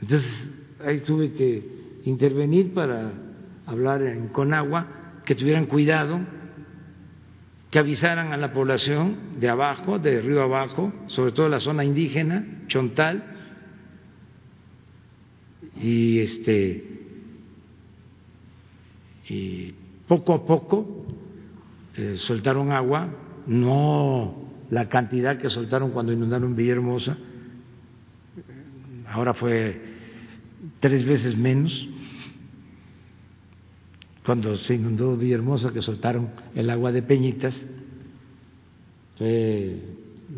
Entonces, ahí tuve que intervenir para hablar en Conagua, que tuvieran cuidado, que avisaran a la población de abajo, de río abajo, sobre todo la zona indígena, Chontal, y este y poco a poco eh, soltaron agua, no la cantidad que soltaron cuando inundaron Villahermosa, ahora fue tres veces menos cuando se inundó Villahermosa que soltaron el agua de Peñitas, fue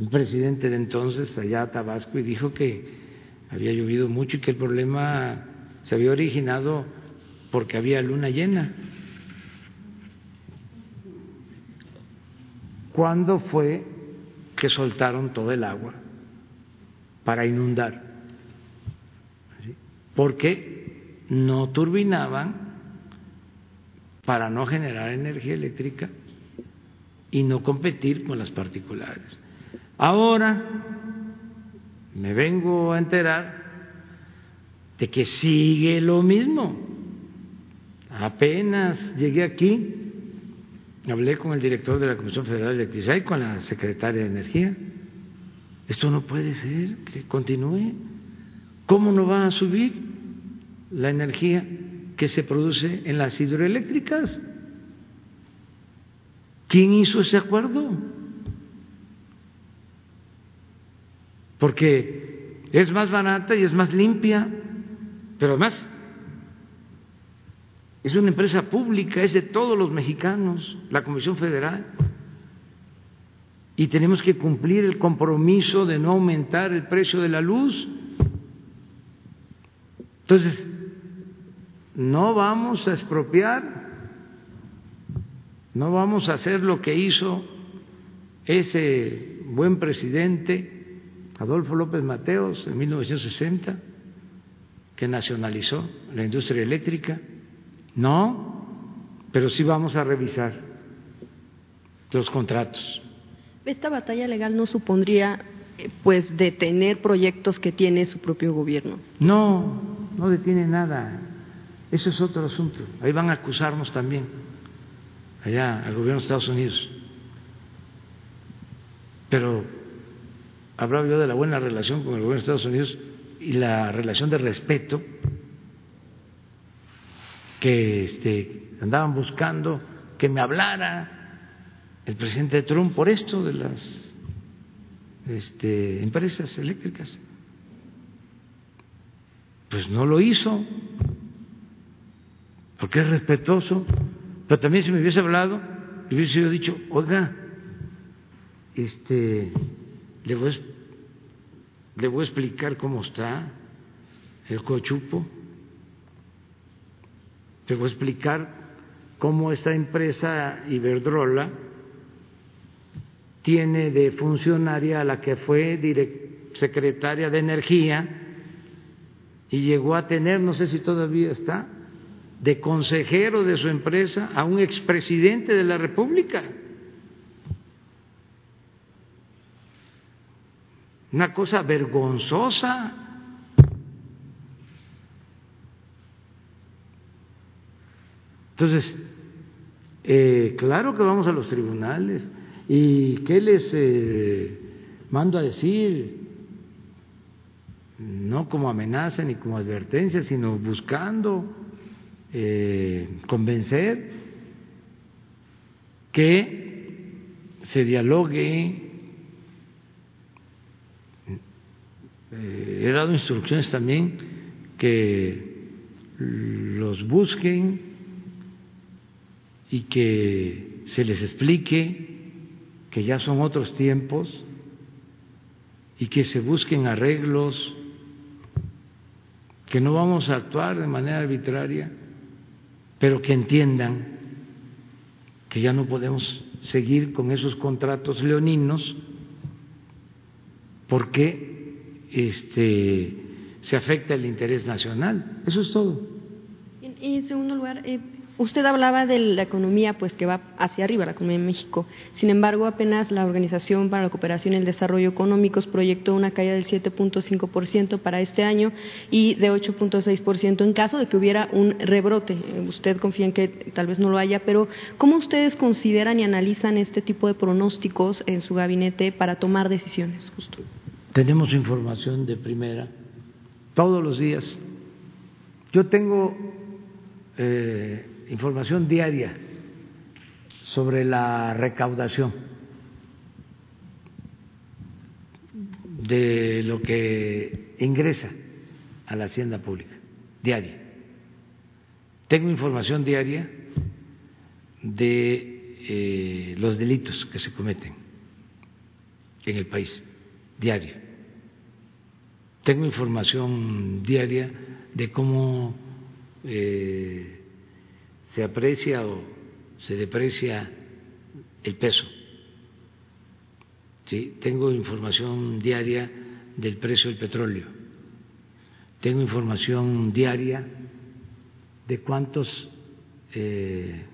el presidente de entonces allá a Tabasco y dijo que había llovido mucho y que el problema se había originado porque había luna llena. ¿Cuándo fue que soltaron todo el agua para inundar, porque no turbinaban para no generar energía eléctrica y no competir con las particulares. Ahora me vengo a enterar de que sigue lo mismo. Apenas llegué aquí, hablé con el director de la Comisión Federal de Electricidad y con la secretaria de Energía. Esto no puede ser, que continúe. ¿Cómo no va a subir la energía que se produce en las hidroeléctricas? ¿Quién hizo ese acuerdo? Porque es más barata y es más limpia, pero además es una empresa pública, es de todos los mexicanos, la Comisión Federal. Y tenemos que cumplir el compromiso de no aumentar el precio de la luz. Entonces, no vamos a expropiar no vamos a hacer lo que hizo ese buen presidente Adolfo López Mateos en 1960, que nacionalizó la industria eléctrica. No, pero sí vamos a revisar los contratos. ¿Esta batalla legal no supondría eh, pues detener proyectos que tiene su propio gobierno? No, no detiene nada. Eso es otro asunto. Ahí van a acusarnos también allá al gobierno de Estados Unidos. Pero hablaba yo de la buena relación con el gobierno de Estados Unidos y la relación de respeto que este, andaban buscando que me hablara el presidente Trump por esto de las este, empresas eléctricas. Pues no lo hizo, porque es respetuoso. Pero también si me hubiese hablado, hubiese dicho, oiga, este, le voy, a, le voy a explicar cómo está el cochupo, le voy a explicar cómo esta empresa Iberdrola tiene de funcionaria a la que fue secretaria de Energía y llegó a tener, no sé si todavía está, de consejero de su empresa a un expresidente de la República. Una cosa vergonzosa. Entonces, eh, claro que vamos a los tribunales. ¿Y qué les eh, mando a decir? No como amenaza ni como advertencia, sino buscando eh, convencer que se dialogue. Eh, he dado instrucciones también que los busquen y que se les explique que ya son otros tiempos y que se busquen arreglos, que no vamos a actuar de manera arbitraria pero que entiendan que ya no podemos seguir con esos contratos leoninos porque este, se afecta el interés nacional. Eso es todo. En segundo lugar, eh, Usted hablaba de la economía, pues que va hacia arriba, la economía en México. Sin embargo, apenas la Organización para la Cooperación y el Desarrollo Económicos proyectó una caída del 7.5% para este año y de 8.6% en caso de que hubiera un rebrote. Usted confía en que tal vez no lo haya, pero ¿cómo ustedes consideran y analizan este tipo de pronósticos en su gabinete para tomar decisiones? Justo. Tenemos información de primera todos los días. Yo tengo eh, información diaria sobre la recaudación de lo que ingresa a la hacienda pública, diaria. Tengo información diaria de eh, los delitos que se cometen en el país, diaria. Tengo información diaria de cómo eh, se aprecia o se deprecia el peso. Tengo información diaria del precio del petróleo. Tengo información diaria de cuántos eh,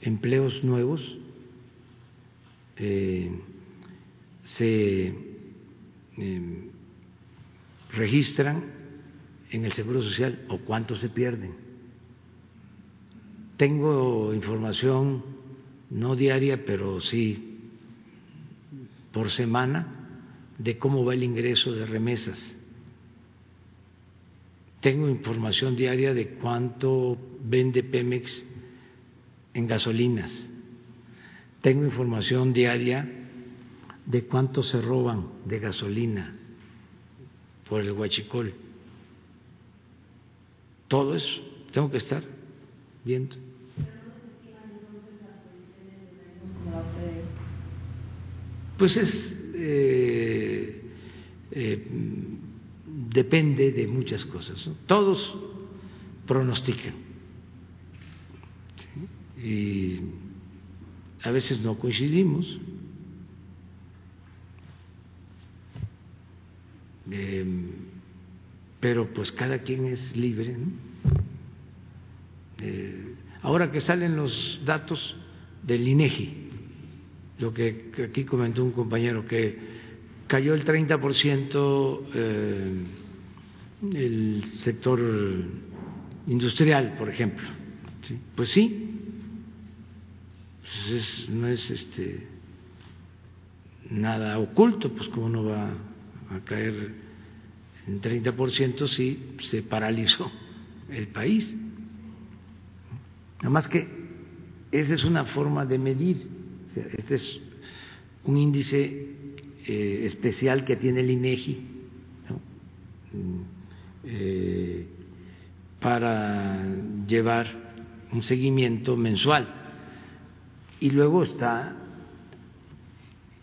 empleos nuevos eh, se eh, registran en el Seguro Social o cuántos se pierden. Tengo información no diaria, pero sí por semana, de cómo va el ingreso de remesas tengo información diaria de cuánto vende Pemex en gasolinas. Tengo información diaria de cuánto se roban de gasolina por el huachicol. Todo eso tengo que estar viendo. Pues es eh, eh, depende de muchas cosas. Todos pronostican y a veces no coincidimos. Em, pero pues cada quien es libre. Eh, ahora que salen los datos del INEGI, lo que, aquí comentó un compañero, que cayó el 30% eh, el sector industrial, por ejemplo. Pues sí, pues no es este nada oculto, pues cómo no va a caer en 30% si se paralizó el país. Nada más que esa es una forma de medir, este es un índice eh, especial que tiene el INEGI mm, eh, para llevar un seguimiento mensual. Y luego está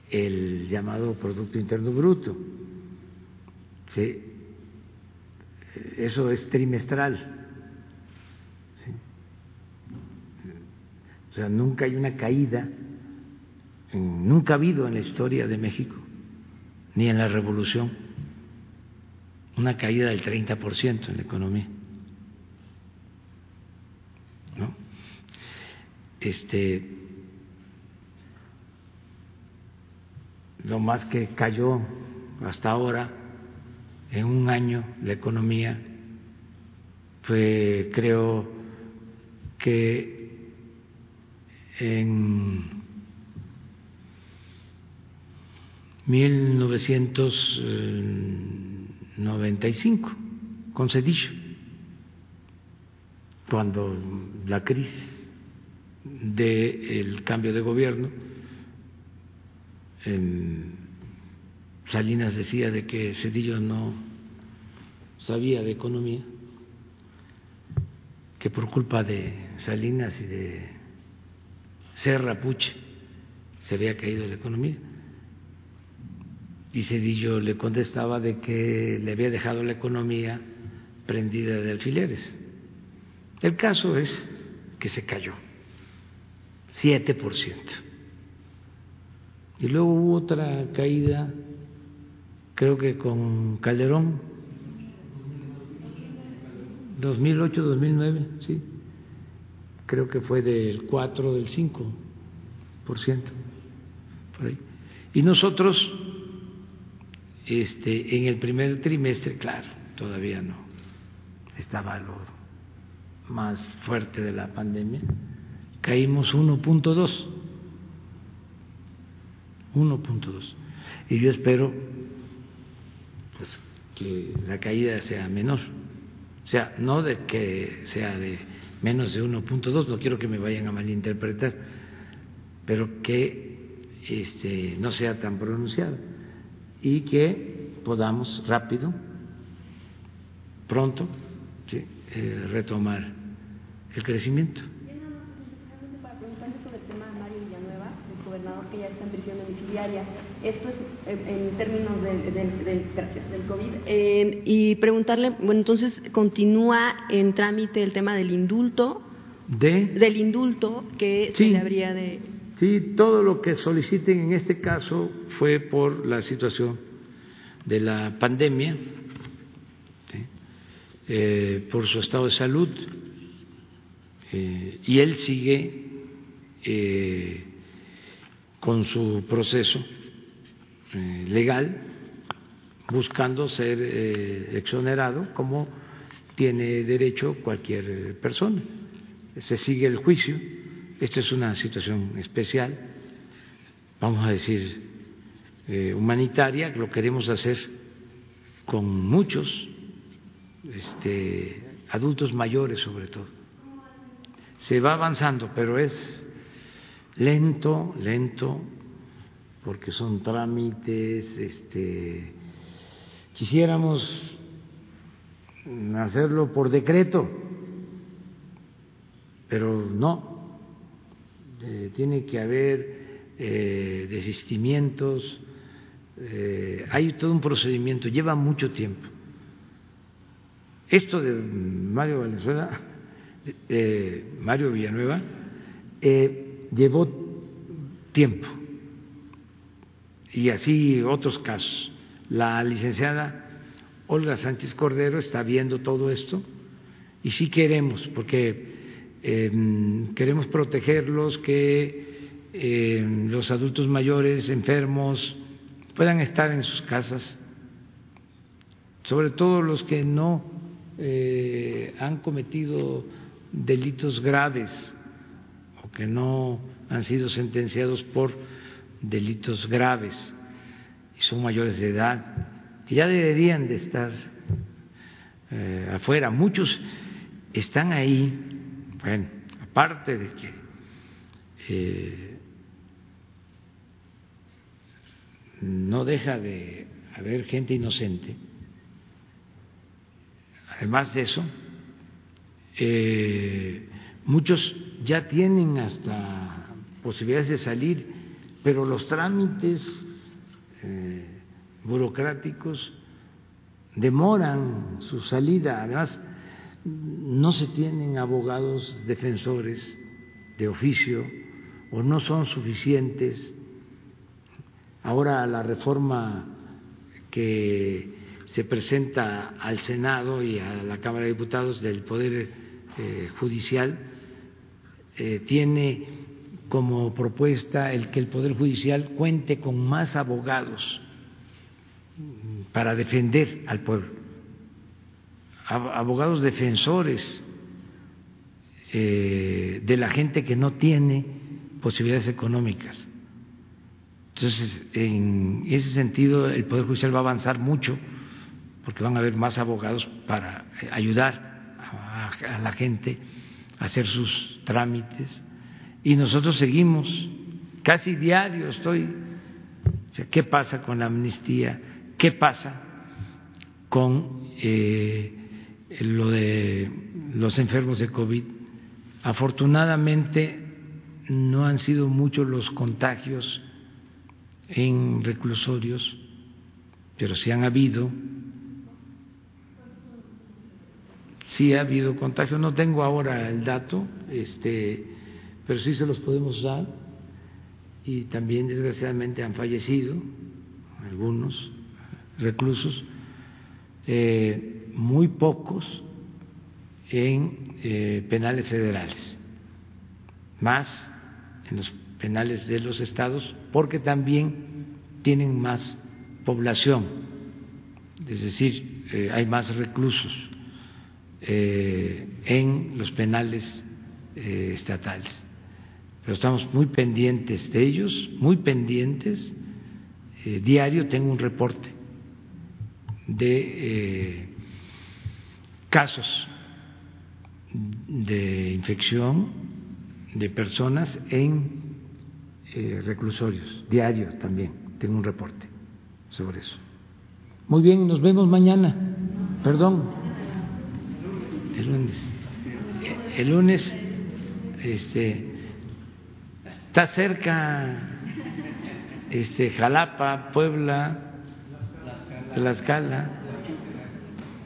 el llamado Producto Interno Bruto. Eso es trimestral. O sea, nunca hay una caída, nunca ha habido en la historia de México, ni en la revolución, una caída del 30% en la economía. ¿No? Este, lo más que cayó hasta ahora en un año la economía fue, creo que en 1995 con Cedillo, cuando la crisis del cambio de gobierno, Salinas decía de que Cedillo no sabía de economía, que por culpa de Salinas y de Serra Puche se había caído la economía. Y Cedillo le contestaba de que le había dejado la economía prendida de alfileres. El caso es que se cayó, 7%. Y luego hubo otra caída, creo que con Calderón, 2008-2009, sí creo que fue del 4, del 5 por ciento. Y nosotros, este, en el primer trimestre, claro, todavía no estaba lo más fuerte de la pandemia, caímos 1.2, 1.2. Y yo espero pues, que la caída sea menor, o sea, no de que sea de menos de 1.2, no quiero que me vayan a malinterpretar, pero que este, no sea tan pronunciado y que podamos rápido, pronto, eh, retomar el crecimiento. Para preguntarle sobre el tema de Mario Villanueva, el gobernador que ya está en prisión domiciliaria, esto es en términos del, del, del, COVID, eh, y preguntarle, bueno, entonces continúa en trámite el tema del indulto. ¿De? Del indulto que se le habría de. Sí, todo lo que soliciten en este caso fue por la situación de la pandemia, eh, por su estado de salud, eh, y él sigue con su proceso eh, legal buscando ser eh, exonerado como tiene derecho cualquier persona. Se sigue el juicio. Esta es una situación especial, vamos a decir, eh, humanitaria, lo queremos hacer con muchos este, adultos mayores sobre todo. Se va avanzando, pero es lento, lento, porque son trámites, este, quisiéramos hacerlo por decreto, pero no, eh, tiene que haber eh, desistimientos, eh, hay todo un procedimiento, lleva mucho tiempo. Esto de Mario Valenzuela, Mario Villanueva, llevó tiempo. Y así otros casos. La licenciada Olga Sánchez Cordero está viendo todo esto y sí queremos, porque em, queremos protegerlos, que em, los adultos mayores, enfermos, puedan estar en sus casas, sobre todo los que no eh, han cometido delitos graves que no han sido sentenciados por delitos graves y son mayores de edad, que ya deberían de estar eh, afuera. Muchos están ahí, bueno, aparte de que eh, no deja de haber gente inocente, además de eso, eh, muchos ya tienen hasta posibilidades de salir pero los trámites eh, burocráticos demoran su salida. Además, no se tienen abogados defensores de oficio o no son suficientes. Ahora la reforma que se presenta al Senado y a la Cámara de Diputados del Poder eh, Judicial eh, tiene como propuesta el que el Poder Judicial cuente con más abogados para defender al pueblo, abogados defensores eh, de la gente que no tiene posibilidades económicas. Entonces, en ese sentido, el Poder Judicial va a avanzar mucho porque van a haber más abogados para ayudar a la gente a hacer sus trámites y nosotros seguimos, casi diario estoy, ¿qué pasa con la amnistía? ¿Qué pasa con eh, lo de los enfermos de COVID? Afortunadamente no han sido muchos los contagios en reclusorios, pero sí han habido. Sí ha habido contagios, no tengo ahora el dato, este pero sí se los podemos dar y también desgraciadamente han fallecido algunos reclusos, eh, muy pocos en eh, penales federales, más en los penales de los estados, porque también tienen más población, es decir, eh, hay más reclusos en los penales estatales pero estamos muy pendientes de ellos, muy pendientes. Eh, diario tengo un reporte de eh, casos de infección de personas en eh, reclusorios, diario también tengo un reporte sobre eso. Muy bien, nos vemos mañana. Perdón. El lunes. El lunes, este Está cerca este, Jalapa, Puebla, Tlaxcala,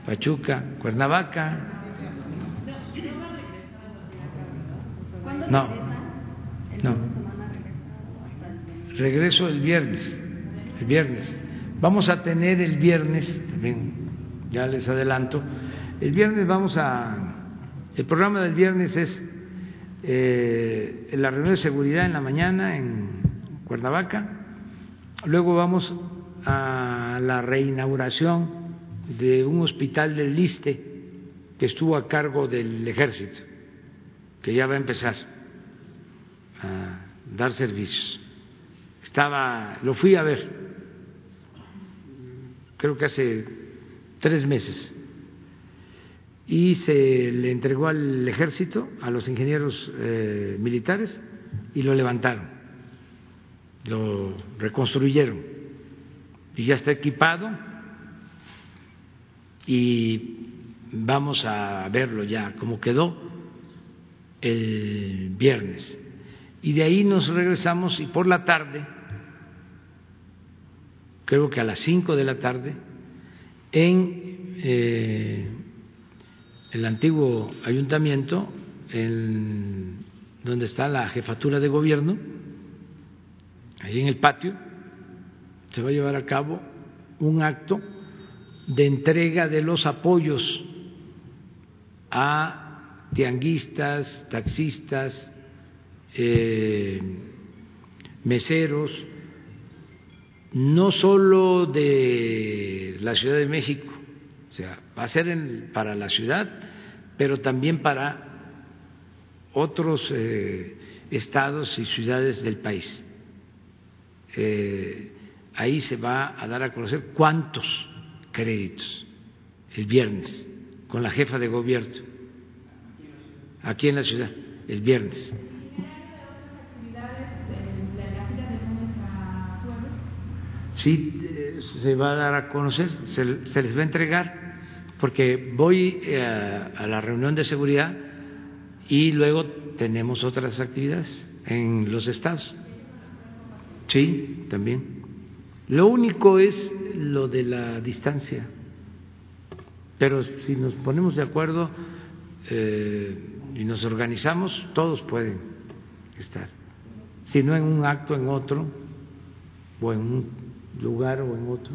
Pachuca, Cuernavaca. No, no. Regreso el viernes, el viernes. Vamos a tener el viernes, también ya les adelanto, el viernes vamos a, el programa del viernes es eh, la reunión de seguridad en la mañana en Cuernavaca, luego vamos a la reinauguración de un hospital del Liste que estuvo a cargo del ejército, que ya va a empezar a dar servicios. Estaba, lo fui a ver, creo que hace tres meses, y se le entregó al ejército, a los ingenieros eh, militares, y lo levantaron, lo reconstruyeron, y ya está equipado, y vamos a verlo ya, cómo quedó el viernes. Y de ahí nos regresamos y por la tarde, creo que a las cinco de la tarde, en eh, el antiguo ayuntamiento, en donde está la jefatura de gobierno, ahí en el patio, se va a llevar a cabo un acto de entrega de los apoyos a tianguistas, taxistas, eh, meseros, no solo de la Ciudad de México, o sea, va a ser para la ciudad, pero también para otros eh, estados y ciudades del país. Eh, ahí se va a dar a conocer cuántos créditos el viernes con la jefa de gobierno aquí en la ciudad el viernes. Sí, eh, se va a dar a conocer, se, les va a entregar, porque voy eh, a la reunión de seguridad y luego tenemos otras actividades en los estados. Sí, también. Lo único es lo de la distancia, pero si nos ponemos de acuerdo eh, y nos organizamos, todos pueden estar. Si no en un acto, en otro, o en un lugar o en otro?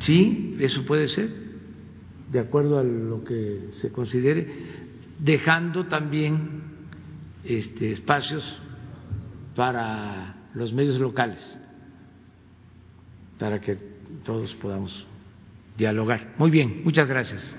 Sí, eso puede ser, de acuerdo a lo que se considere, dejando también este, espacios para los medios locales, para que todos podamos dialogar. Muy bien, muchas gracias.